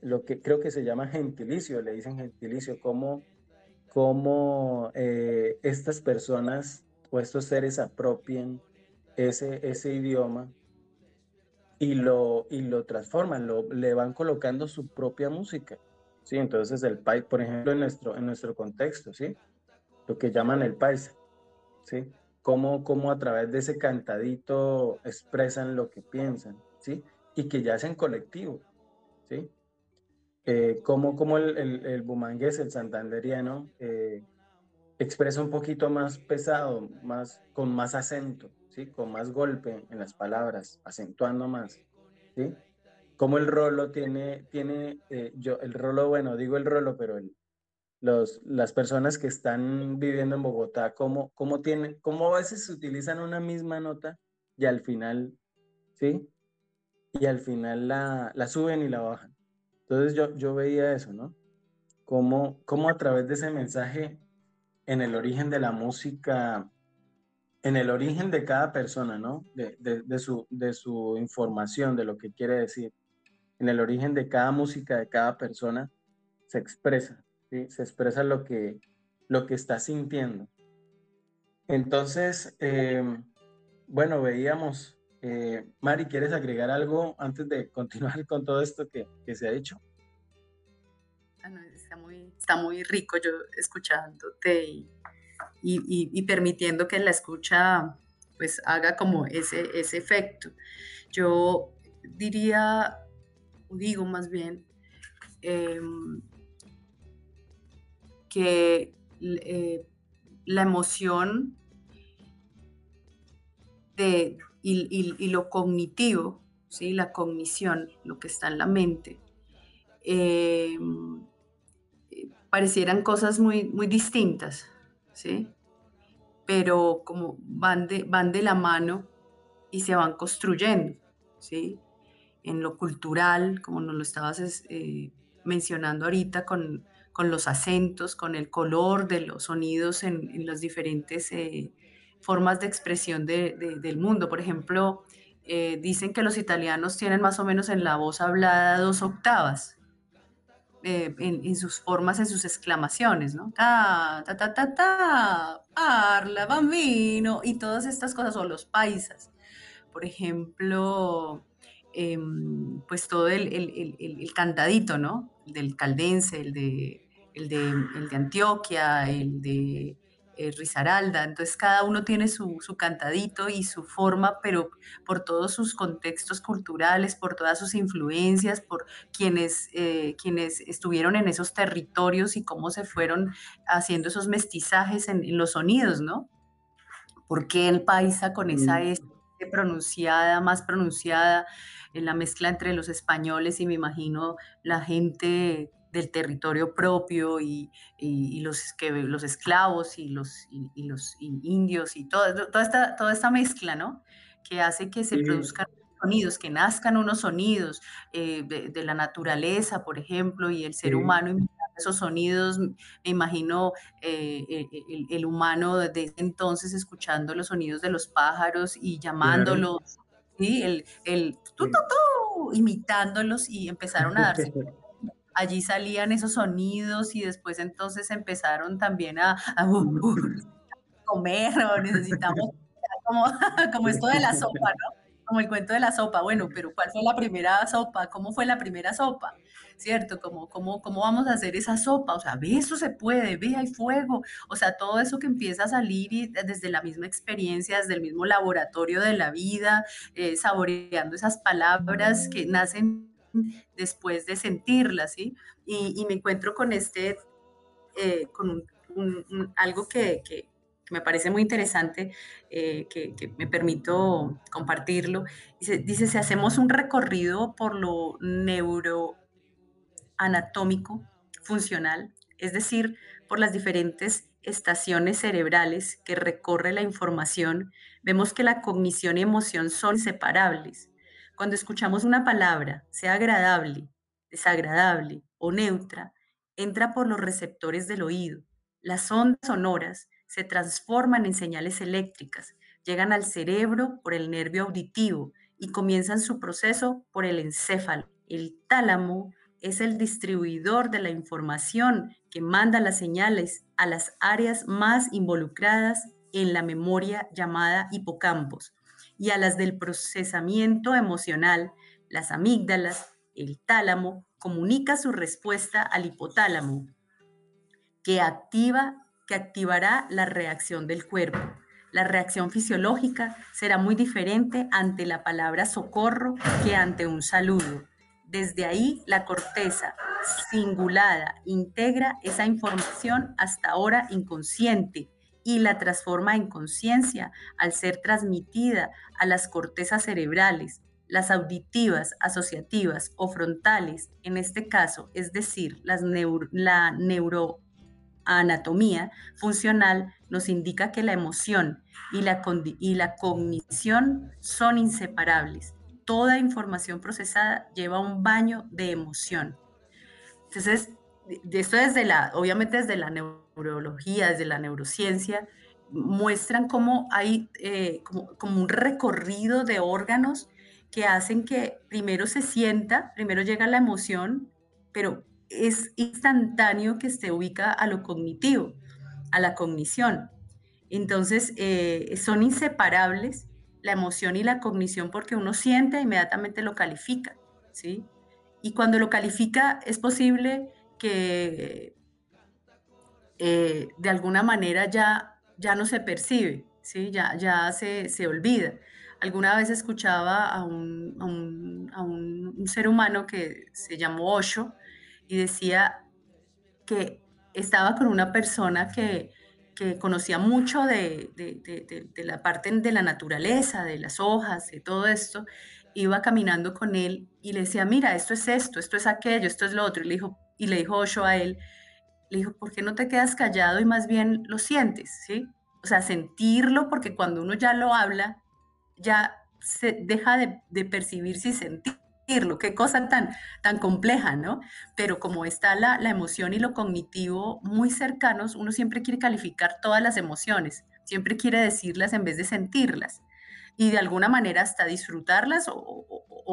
lo que creo que se llama gentilicio, le dicen gentilicio, cómo, cómo eh, estas personas o estos seres apropien ese, ese idioma y lo, y lo transforman, lo, le van colocando su propia música. ¿sí? Entonces el país, por ejemplo, en nuestro, en nuestro contexto, ¿sí? lo que llaman el paisa. ¿sí? Cómo, cómo a través de ese cantadito expresan lo que piensan, ¿sí? Y que ya es en colectivo, ¿sí? Eh, como, como el, el, el, bumangués, el santanderiano, eh, expresa un poquito más pesado, más, con más acento, ¿sí? Con más golpe en las palabras, acentuando más, ¿sí? Como el rolo tiene, tiene eh, yo, el rolo, bueno, digo el rolo, pero los, las personas que están viviendo en Bogotá, cómo, cómo, tienen, cómo a veces utilizan una misma nota y al final, ¿sí? Y al final la, la suben y la bajan. Entonces yo, yo veía eso, ¿no? cómo, cómo a través de ese mensaje en el origen de la música, en el origen de cada persona, ¿no? De, de, su, de su información, de lo que quiere decir, en el origen de cada música de cada persona, se expresa, ¿sí? Se expresa lo que, lo que está sintiendo. Entonces, em, bueno, veíamos, eh, Mari, ¿quieres agregar algo antes de continuar con todo esto que, se ha hecho? Ah, está, muy, está muy rico yo escuchándote y, permitiendo que la escucha pues haga como ese, ese efecto. Yo diría, digo más bien, em, que eh, la emoción de, y, lo cognitivo, ¿sí? la cognición, lo que está en la mente, eh, parecieran cosas muy, muy distintas, ¿sí? pero como van de, van de la mano y se van construyendo, ¿sí? en lo cultural, como nos lo estabas eh, mencionando ahorita, con, con los acentos, con el color de los sonidos en, las diferentes eh, formas de expresión del mundo. Por ejemplo, eh, dicen que los italianos tienen más o menos en la voz hablada dos octavas. Eh, en, sus formas, en sus exclamaciones, ¿no? Ta, ta, ta, ta, ta, parla, bambino, y todas estas cosas, o los paisas. Por ejemplo, em, pues todo el, el, el, cantadito, ¿no? El del caldense, el de el de, el de Antioquia, el de eh, Risaralda. Entonces cada uno tiene su, su, cantadito y su forma, pero por todos sus contextos culturales, por todas sus influencias, por quienes, eh, quienes estuvieron en esos territorios y cómo se fueron haciendo esos mestizajes en, los sonidos, ¿no? ¿Por qué el paisa con esa mm. S pronunciada, más pronunciada, en la mezcla entre los españoles y me imagino la gente del territorio propio y, los, que, los esclavos y los, y, los indios y todo, toda, esta, toda esta mezcla, ¿no? Que hace que se produzcan sonidos, que nazcan unos sonidos eh, de, la naturaleza, por ejemplo, y el ser humano imitando esos sonidos, me imagino eh, eh, el, humano desde entonces escuchando los sonidos de los pájaros y llamándolos, ¿sí? El, el tu, imitándolos y empezaron a darse allí salían esos sonidos y después entonces empezaron también a, uh, comer o necesitamos como, como esto de la sopa, ¿no? Como el cuento de la sopa. Bueno, pero ¿cuál fue la primera sopa? ¿Cómo fue la primera sopa? ¿Cierto? ¿Cómo, cómo, cómo vamos a hacer esa sopa? O sea, ve, eso se puede, ve, hay fuego. O sea, todo eso que empieza a salir y desde la misma experiencia, desde el mismo laboratorio de la vida, eh, saboreando esas palabras que nacen después de sentirla, ¿sí? Y, me encuentro con este, eh, con algo que, me parece muy interesante, eh, que, me permito compartirlo. Dice, si hacemos un recorrido por lo neuroanatómico, funcional, es decir, por las diferentes estaciones cerebrales que recorre la información, vemos que la cognición y emoción son separables. Cuando escuchamos una palabra, sea agradable, desagradable o neutra, entra por los receptores del oído. Las ondas sonoras se transforman en señales eléctricas, llegan al cerebro por el nervio auditivo y comienzan su proceso por el encéfalo. El tálamo es el distribuidor de la información que manda las señales a las áreas más involucradas en la memoria llamada hipocampos y a las del procesamiento emocional, las amígdalas, el tálamo, comunica su respuesta al hipotálamo, que activa, que activará la reacción del cuerpo. La reacción fisiológica será muy diferente ante la palabra socorro que ante un saludo. Desde ahí, la corteza singulada integra esa información hasta ahora inconsciente y la transforma en conciencia al ser transmitida a las cortezas cerebrales, las auditivas, asociativas o frontales, en este caso, es decir, las la neuroanatomía funcional nos indica que la emoción y la, y la cognición son inseparables. Toda información procesada lleva un baño de emoción. Entonces, esto desde la, obviamente desde la neurología, desde la neurociencia, muestran cómo hay eh, como, un recorrido de órganos que hacen que primero se sienta, primero llega la emoción, pero es instantáneo que se ubica a lo cognitivo, a la cognición. Entonces, eh, son inseparables la emoción y la cognición porque uno siente e inmediatamente lo califica, ¿sí? Y cuando lo califica es posible que eh, de alguna manera ya, ya no se percibe, ¿sí? ya, ya se, se olvida. Alguna vez escuchaba a un, a, un, a un, ser humano que se llamó Osho y decía que estaba con una persona que, que conocía mucho de, de, la parte de la naturaleza, de las hojas, de todo esto, iba caminando con él y le decía, mira, esto es esto, esto es aquello, esto es lo otro. Y le dijo, y le dijo Osho a él, le dijo, ¿por qué no te quedas callado y más bien lo sientes? ¿sí? O sea, sentirlo, porque cuando uno ya lo habla, ya se deja de, de percibirse y sentirlo. Qué cosa tan, tan compleja, ¿no? Pero como está la, la emoción y lo cognitivo muy cercanos, uno siempre quiere calificar todas las emociones, siempre quiere decirlas en vez de sentirlas y de alguna manera hasta disfrutarlas o,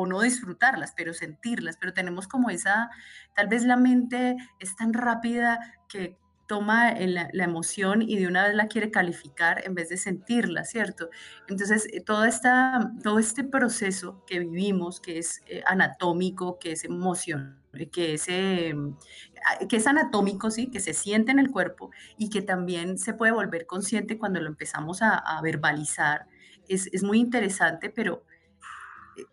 no disfrutarlas, pero sentirlas, pero tenemos como esa, tal vez la mente es tan rápida que toma la, emoción y de una vez la quiere calificar en vez de sentirla, ¿cierto? Entonces, eh, todo, esta, todo este proceso que vivimos, que es eh, anatómico, que es emoción, que es, eh, que es anatómico, ¿sí? que se siente en el cuerpo y que también se puede volver consciente cuando lo empezamos a verbalizar, es, es, muy interesante, pero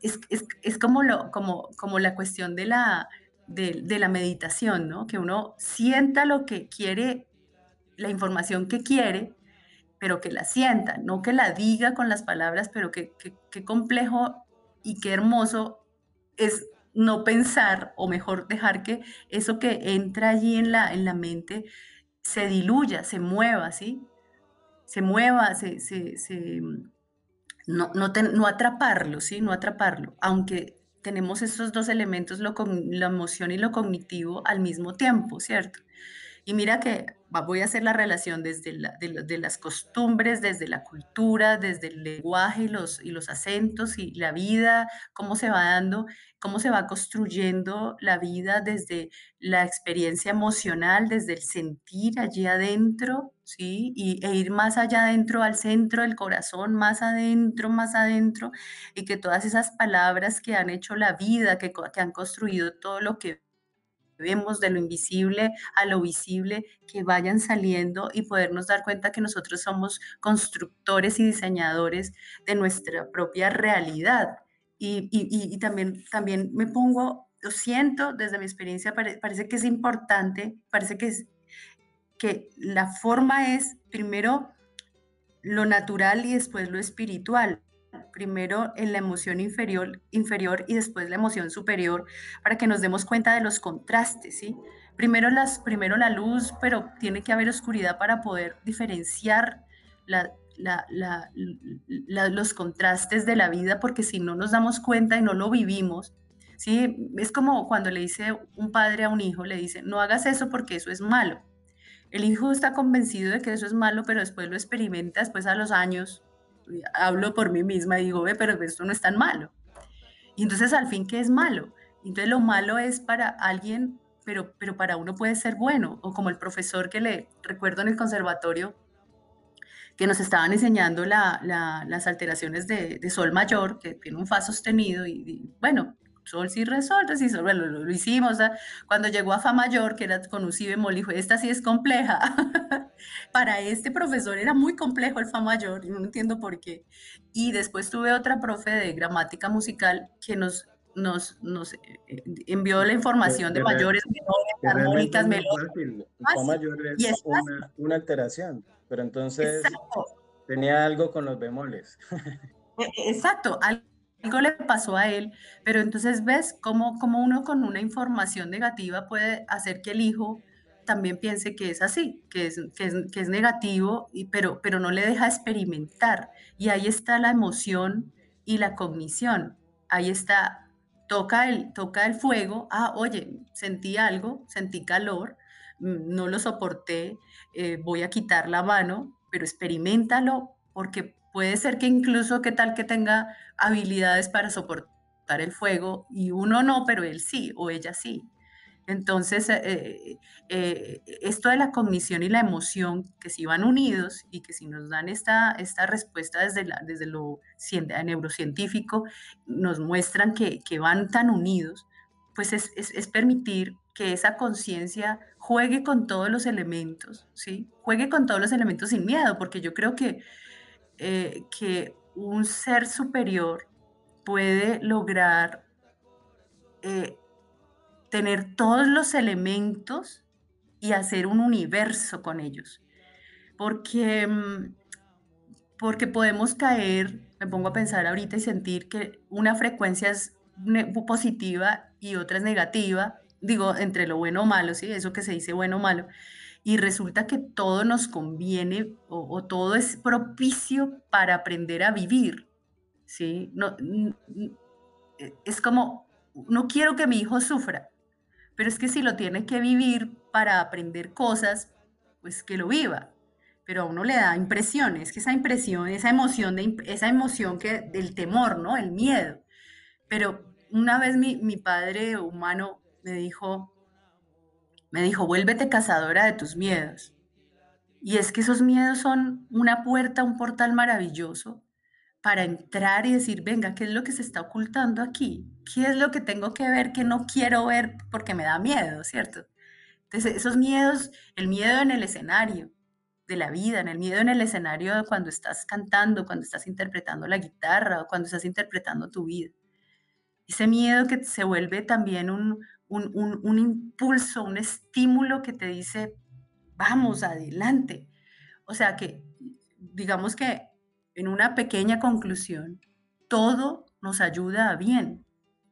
es, es, es como, lo, como, como la cuestión de la, de, la meditación, ¿no? Que uno sienta lo que quiere, la información que quiere, pero que la sienta, no que la diga con las palabras, pero que, que, complejo y qué hermoso es no pensar, o mejor dejar que eso que entra allí en la, en la mente se diluya, se mueva, ¿sí? Se mueva, se, se no, no, no atraparlo, ¿sí? No atraparlo, aunque tenemos estos dos elementos, lo, la emoción y lo cognitivo al mismo tiempo, ¿cierto? Y mira que voy a hacer la relación desde la, de, de, las costumbres, desde la cultura, desde el lenguaje y los, acentos y la vida, cómo se va dando, cómo se va construyendo la vida desde la experiencia emocional, desde el sentir allí adentro, ¿sí? Y, e ir más allá adentro, al centro del corazón, más adentro, más adentro, y que todas esas palabras que han hecho la vida, que han construido todo lo que vemos de lo invisible a lo visible, que vayan saliendo y podernos dar cuenta que nosotros somos constructores y diseñadores de nuestra propia realidad. Y, y, y también, también me pongo, lo siento desde mi experiencia, pare, parece que es importante, parece que, es, que la forma es primero lo natural y después lo espiritual primero en la emoción inferior, inferior y después la emoción superior, para que nos demos cuenta de los contrastes, ¿sí? Primero, las, primero la luz, pero tiene que haber oscuridad para poder diferenciar la, la, los contrastes de la vida, porque si no nos damos cuenta y no lo vivimos, ¿sí? Es como cuando le dice un padre a un hijo, le dice, no hagas eso porque eso es malo. El hijo está convencido de que eso es malo, pero después lo experimenta, después a los años, hablo por mí misma y digo, ve, pero esto no es tan malo. Y entonces al fin, ¿qué es malo? Entonces lo malo es para alguien, pero, pero para uno puede ser bueno, o como el profesor que le recuerdo en el conservatorio, que nos estaban enseñando la, la, las alteraciones de, de, sol mayor, que tiene un fa sostenido, y, y bueno, sol, si, re, sol, re, si, sol, bueno, lo, lo hicimos. ¿sabes? ¿ah? Cuando llegó a fa mayor, que era con un si bemol, dijo, esta sí es compleja. Para este profesor era muy complejo el fa mayor, no entiendo por qué. Y después tuve otra profe de gramática musical que nos nos, nos eh, envió la información de, de mayores, menores, armónicas, melódicas. El mayor es, es una, una, alteración, pero entonces Exacto. tenía algo con los bemoles. E, exacto, algo le pasó a él, pero entonces ves cómo, cómo uno con una información negativa puede hacer que el hijo también piense que es así, que es, que es, que es negativo, y, pero, pero no le deja experimentar. Y ahí está la emoción y la cognición. Ahí está toca el, toca el fuego, ah, oye, sentí algo, sentí calor, mm, no lo soporté, eh, voy a quitar la mano, pero experimentalo porque puede ser que incluso qué tal que tenga habilidades para soportar el fuego y uno no, pero él sí o ella sí. Entonces, eh, eh, esto de la cognición y la emoción, que si van unidos y que si nos dan esta, esta respuesta desde, desde lo neurocientífico, nos muestran que, que van tan unidos, pues es, es, es permitir que esa conciencia juegue con todos los elementos, ¿sí? Juegue con todos los elementos sin miedo, porque yo creo que, eh, que un ser superior puede lograr tener todos los elementos y hacer un universo con ellos. Porque, mm, porque podemos caer, me pongo a pensar ahorita y sentir que una frecuencia es positiva y otra es negativa, digo, entre lo bueno o malo, ¿sí? Eso que se dice bueno o malo. Y resulta que todo nos conviene o, todo es propicio para aprender a vivir, ¿sí? No, es como, no quiero que mi hijo sufra, pero es que si lo tiene que vivir para aprender cosas, pues que lo viva. Pero a uno le da impresiones, que esa impresión, esa emoción, de, esa emoción que, del temor, ¿no? El miedo. Pero una vez mi, mi padre humano me dijo, me dijo, vuélvete cazadora de tus miedos. Y es que esos miedos son una puerta, un portal maravilloso para entrar y decir, venga, ¿qué es lo que se está ocultando aquí? ¿Qué es lo que tengo que ver que no quiero ver porque me da miedo, ¿cierto? Entonces, esos miedos, el miedo en el escenario de la vida, en el miedo en el escenario cuando estás cantando, cuando estás interpretando la guitarra o cuando estás interpretando tu vida. Ese miedo que se vuelve también un, un, un, un impulso, un estímulo que te dice, vamos, adelante. O sea que, digamos que en una pequeña conclusión, todo nos ayuda a bien,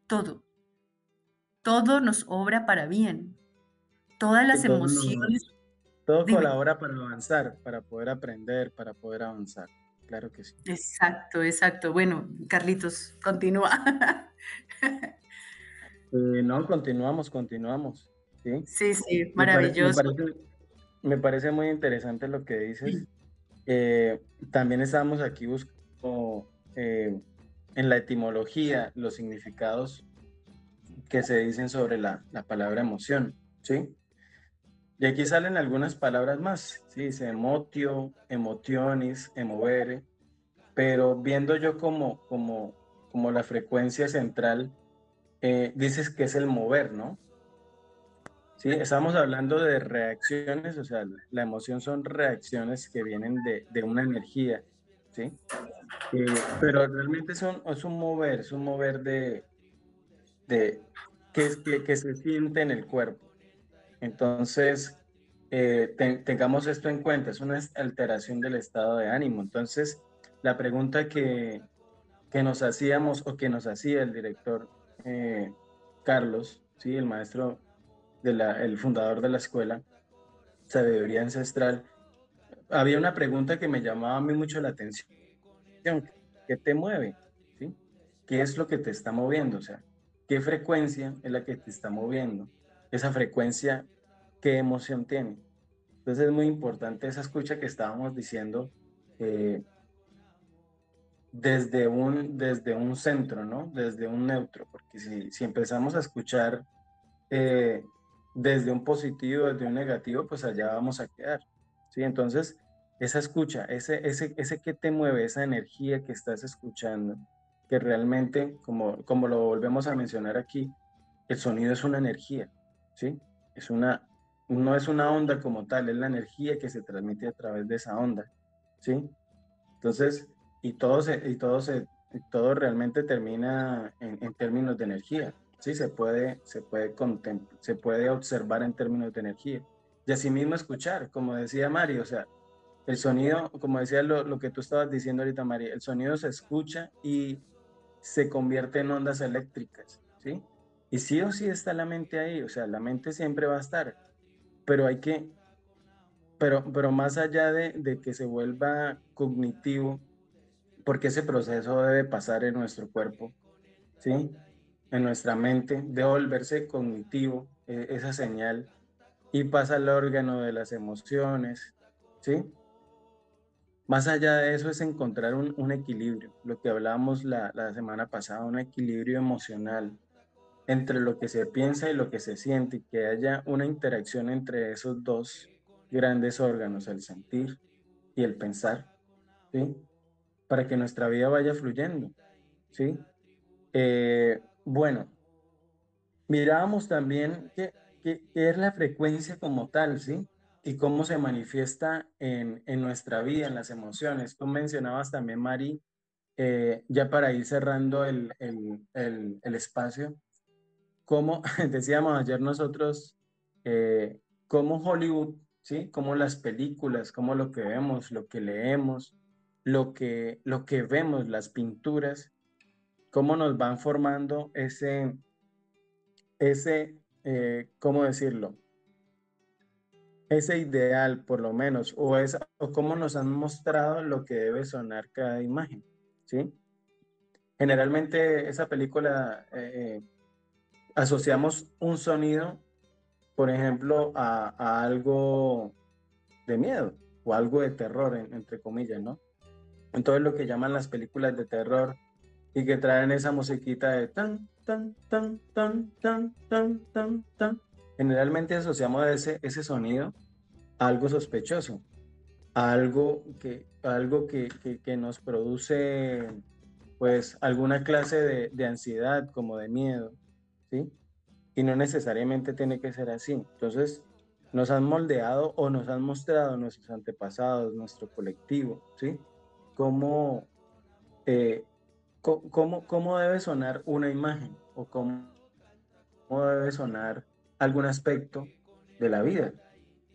todo. Todo nos obra para bien. Todas las emociones. todo colabora para avanzar, para poder aprender, para poder avanzar. Claro que sí. Exacto, exacto. Bueno, Carlitos, continúa. Eh, no, continuamos, continuamos. Sí, sí, sí maravilloso. Me parece, muy interesante lo que dices. Eh, también estamos aquí buscando eh, en la etimología los significados que se dicen sobre la, palabra emoción, ¿sí? Y aquí salen algunas palabras más, ¿sí? Dice emotio, emotionis, emovere, pero viendo yo como, como, como la frecuencia central, eh, dices que es el mover, ¿no? Sí, estamos hablando de reacciones, o sea, la emoción son reacciones que vienen de, de una energía, ¿sí? Eh, pero realmente es un, es un mover, es un mover de, de que, que, que se siente en el cuerpo. Entonces, eh, tengamos esto en cuenta, es una alteración del estado de ánimo. Entonces, la pregunta que, que nos hacíamos o que nos hacía el director eh, Carlos, ¿sí? el maestro el fundador de la escuela, Sabiduría Ancestral, había una pregunta que me llamaba a mí mucho la atención. ¿Qué te mueve? ¿Sí? ¿Qué es lo que te está moviendo? O sea, ¿qué frecuencia es la que te está moviendo? Esa frecuencia, ¿qué emoción tiene? Entonces es muy importante esa escucha que estábamos diciendo eh, desde, un, desde un centro, ¿no? Desde un neutro, porque si, si empezamos a escuchar eh, desde un positivo, desde un negativo, pues allá vamos a quedar. ¿sí? Entonces, esa escucha, ese, ese, ese que te mueve, esa energía que estás escuchando, que realmente, como, como lo volvemos a mencionar aquí, el sonido es una energía, ¿sí? Es una, no es una onda como tal, es la energía que se transmite a través de esa onda, ¿sí? Entonces, y todo, se, y todo, se, todo realmente termina en, en términos de energía, Sí, se puede, se puede, se puede observar en términos de energía. Y asimismo escuchar, como decía Mario, o sea, el sonido, como decía lo, lo que tú estabas diciendo ahorita, María, el sonido se escucha y se convierte en ondas eléctricas, ¿sí? Y sí o sí está la mente ahí, o sea, la mente siempre va a estar, pero hay que, pero, pero más allá de, de que se vuelva cognitivo, porque ese proceso debe pasar en nuestro cuerpo, ¿sí? en nuestra mente, debe volverse cognitivo e, esa señal y pasa al órgano de las emociones, ¿sí? Más allá de eso es encontrar un, equilibrio, lo que hablábamos la, la, semana pasada, un equilibrio emocional entre lo que se piensa y lo que se siente, y que haya una interacción entre esos dos grandes órganos, el sentir y el pensar, ¿sí? Para que nuestra vida vaya fluyendo, ¿sí? Eh, bueno, mirábamos también qué, es la frecuencia como tal, ¿sí? Y cómo se manifiesta en, nuestra vida, en las emociones. Tú mencionabas también, Mari, eh, ya para ir cerrando el, espacio, como decíamos ayer nosotros, eh, cómo Hollywood, ¿sí? Cómo las películas, cómo lo que vemos, lo que leemos, lo que, lo que vemos, las pinturas, cómo nos van formando ese, ese, eh, ¿cómo decirlo? Ese ideal, por lo menos, o, es, o cómo nos han mostrado lo que debe sonar cada imagen, ¿sí? Generalmente esa película eh, asociamos un sonido, por ejemplo, a, algo de miedo o algo de terror, entre comillas, ¿no? Entonces lo que llaman las películas de terror y que traen esa musiquita de tan, tan, tan, tan, tan, tan, tan, tan. Generalmente asociamos ese, ese sonido a algo sospechoso, a algo que, algo que, que, nos produce pues alguna clase de, de, ansiedad, como de miedo, ¿sí? Y no necesariamente tiene que ser así. Entonces, nos han moldeado o nos han mostrado nuestros antepasados, nuestro colectivo, ¿sí? Cómo eh, ¿Cómo, cómo debe sonar una imagen o cómo, debe sonar algún aspecto de la vida?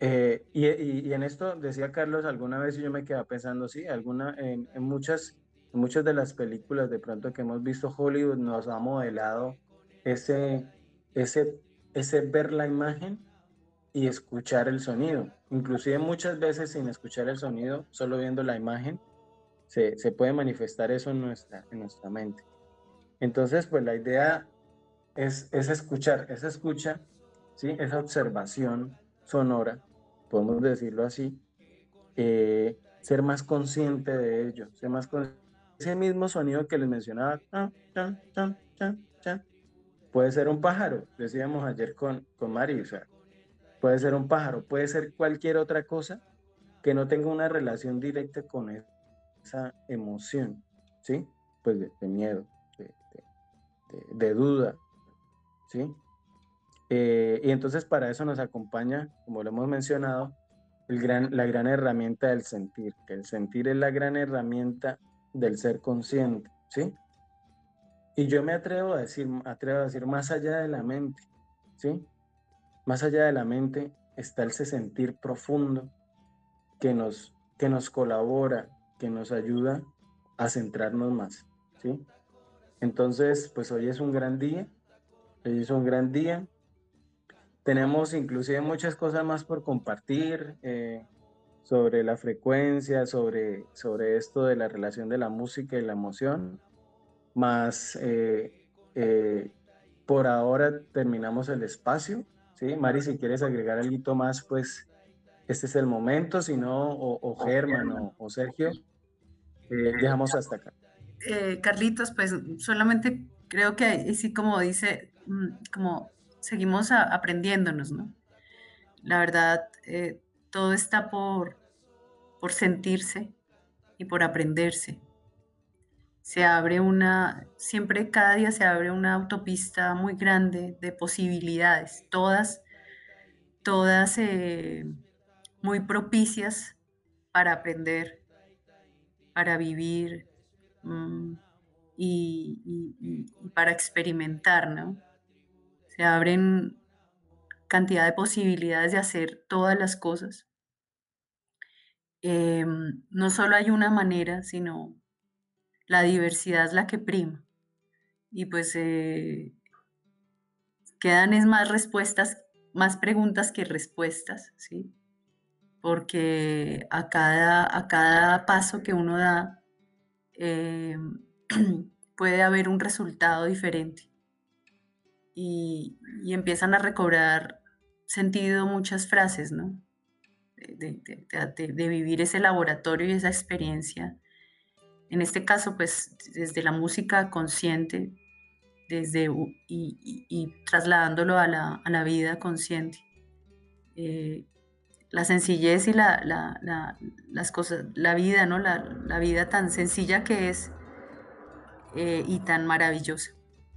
Eh, y, y, en esto decía Carlos alguna vez y yo me quedaba pensando, sí, alguna, en, muchas, muchas de las películas de pronto que hemos visto Hollywood nos ha modelado ese, ese, ese ver la imagen y escuchar el sonido. Inclusive muchas veces sin escuchar el sonido, solo viendo la imagen, se, puede manifestar eso en nuestra, en nuestra mente. Entonces, pues la idea es, es escuchar, esa escucha, ¿sí? esa observación sonora, podemos decirlo así, eh, ser más consciente de ello, ser más ese mismo sonido que les mencionaba, puede ser un pájaro, decíamos ayer con, con Mari, o sea, puede ser un pájaro, puede ser cualquier otra cosa que no tenga una relación directa con eso esa emoción, ¿sí? Pues de, miedo, de, duda, ¿sí? Eh, y entonces para eso nos acompaña, como lo hemos mencionado, el gran, la gran herramienta del sentir, que el sentir es la gran herramienta del ser consciente, ¿sí? Y yo me atrevo a decir, atrevo a decir, más allá de la mente, ¿sí? Más allá de la mente está ese sentir profundo que nos, que nos colabora, que nos ayuda a centrarnos más, ¿sí? Entonces, pues hoy es un gran día, hoy es un gran día. Tenemos inclusive muchas cosas más por compartir eh, sobre la frecuencia, sobre, sobre esto de la relación de la música y la emoción, más eh, eh, por ahora terminamos el espacio, ¿sí? Mari, si quieres agregar algo más, pues este es el momento, si no, o, Germán o Sergio, eh, dejamos hasta acá. Eh, Carlitos, pues solamente creo que así como dice, mm, como seguimos aprendiéndonos, ¿no? La verdad, eh, todo está por, por sentirse y por aprenderse. Se abre una, siempre cada día se abre una autopista muy grande de posibilidades, todas, todas muy propicias para aprender, para vivir mm, y, para experimentar, ¿no? Se abren cantidad de posibilidades de hacer todas las cosas. Em, no solo hay una manera, sino la diversidad es la que prima. Y pues eh, quedan es más respuestas, más preguntas que respuestas, ¿sí? Porque a cada, a cada paso que uno da eh, puede haber un resultado diferente. y, empiezan a recobrar sentido muchas frases, ¿no? De, vivir ese laboratorio y esa experiencia. En este caso, pues desde la música consciente, desde, y, trasladándolo a la, vida consciente. Eh, la sencillez y la, las cosas, la vida, ¿no? La, vida tan sencilla que es eh, y tan maravillosa.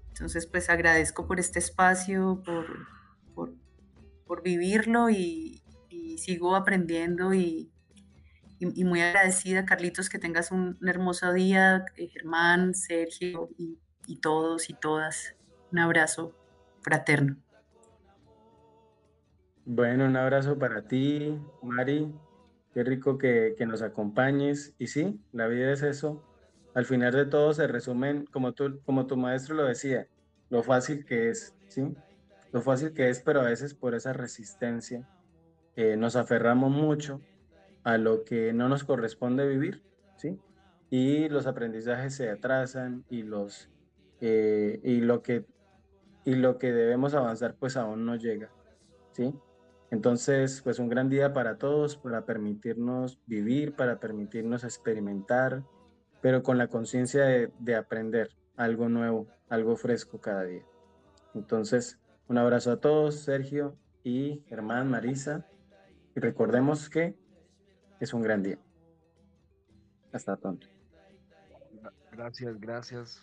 Entonces, pues agradezco por este espacio, por, por, vivirlo y, sigo aprendiendo y, muy agradecida, Carlitos, que tengas un, hermoso día, eh, Germán, Sergio y, y todos y todas. Un abrazo fraterno. Bueno, un abrazo para ti, Mari. Qué rico que, nos acompañes. Y sí, la vida es eso. Al final de todo se resumen, como, tú, como tu maestro lo decía, lo fácil que es, ¿sí? Lo fácil que es, pero a veces por esa resistencia eh, nos aferramos mucho a lo que no nos corresponde vivir, ¿sí? Y los aprendizajes se atrasan y, los, eh, y, lo, que, y lo que debemos avanzar pues aún no llega, ¿sí? Entonces, pues un gran día para todos, para permitirnos vivir, para permitirnos experimentar, pero con la conciencia de, aprender algo nuevo, algo fresco cada día. Entonces, un abrazo a todos, Sergio y Germán, Marisa, y recordemos que es un gran día. Hasta pronto. Gracias, gracias.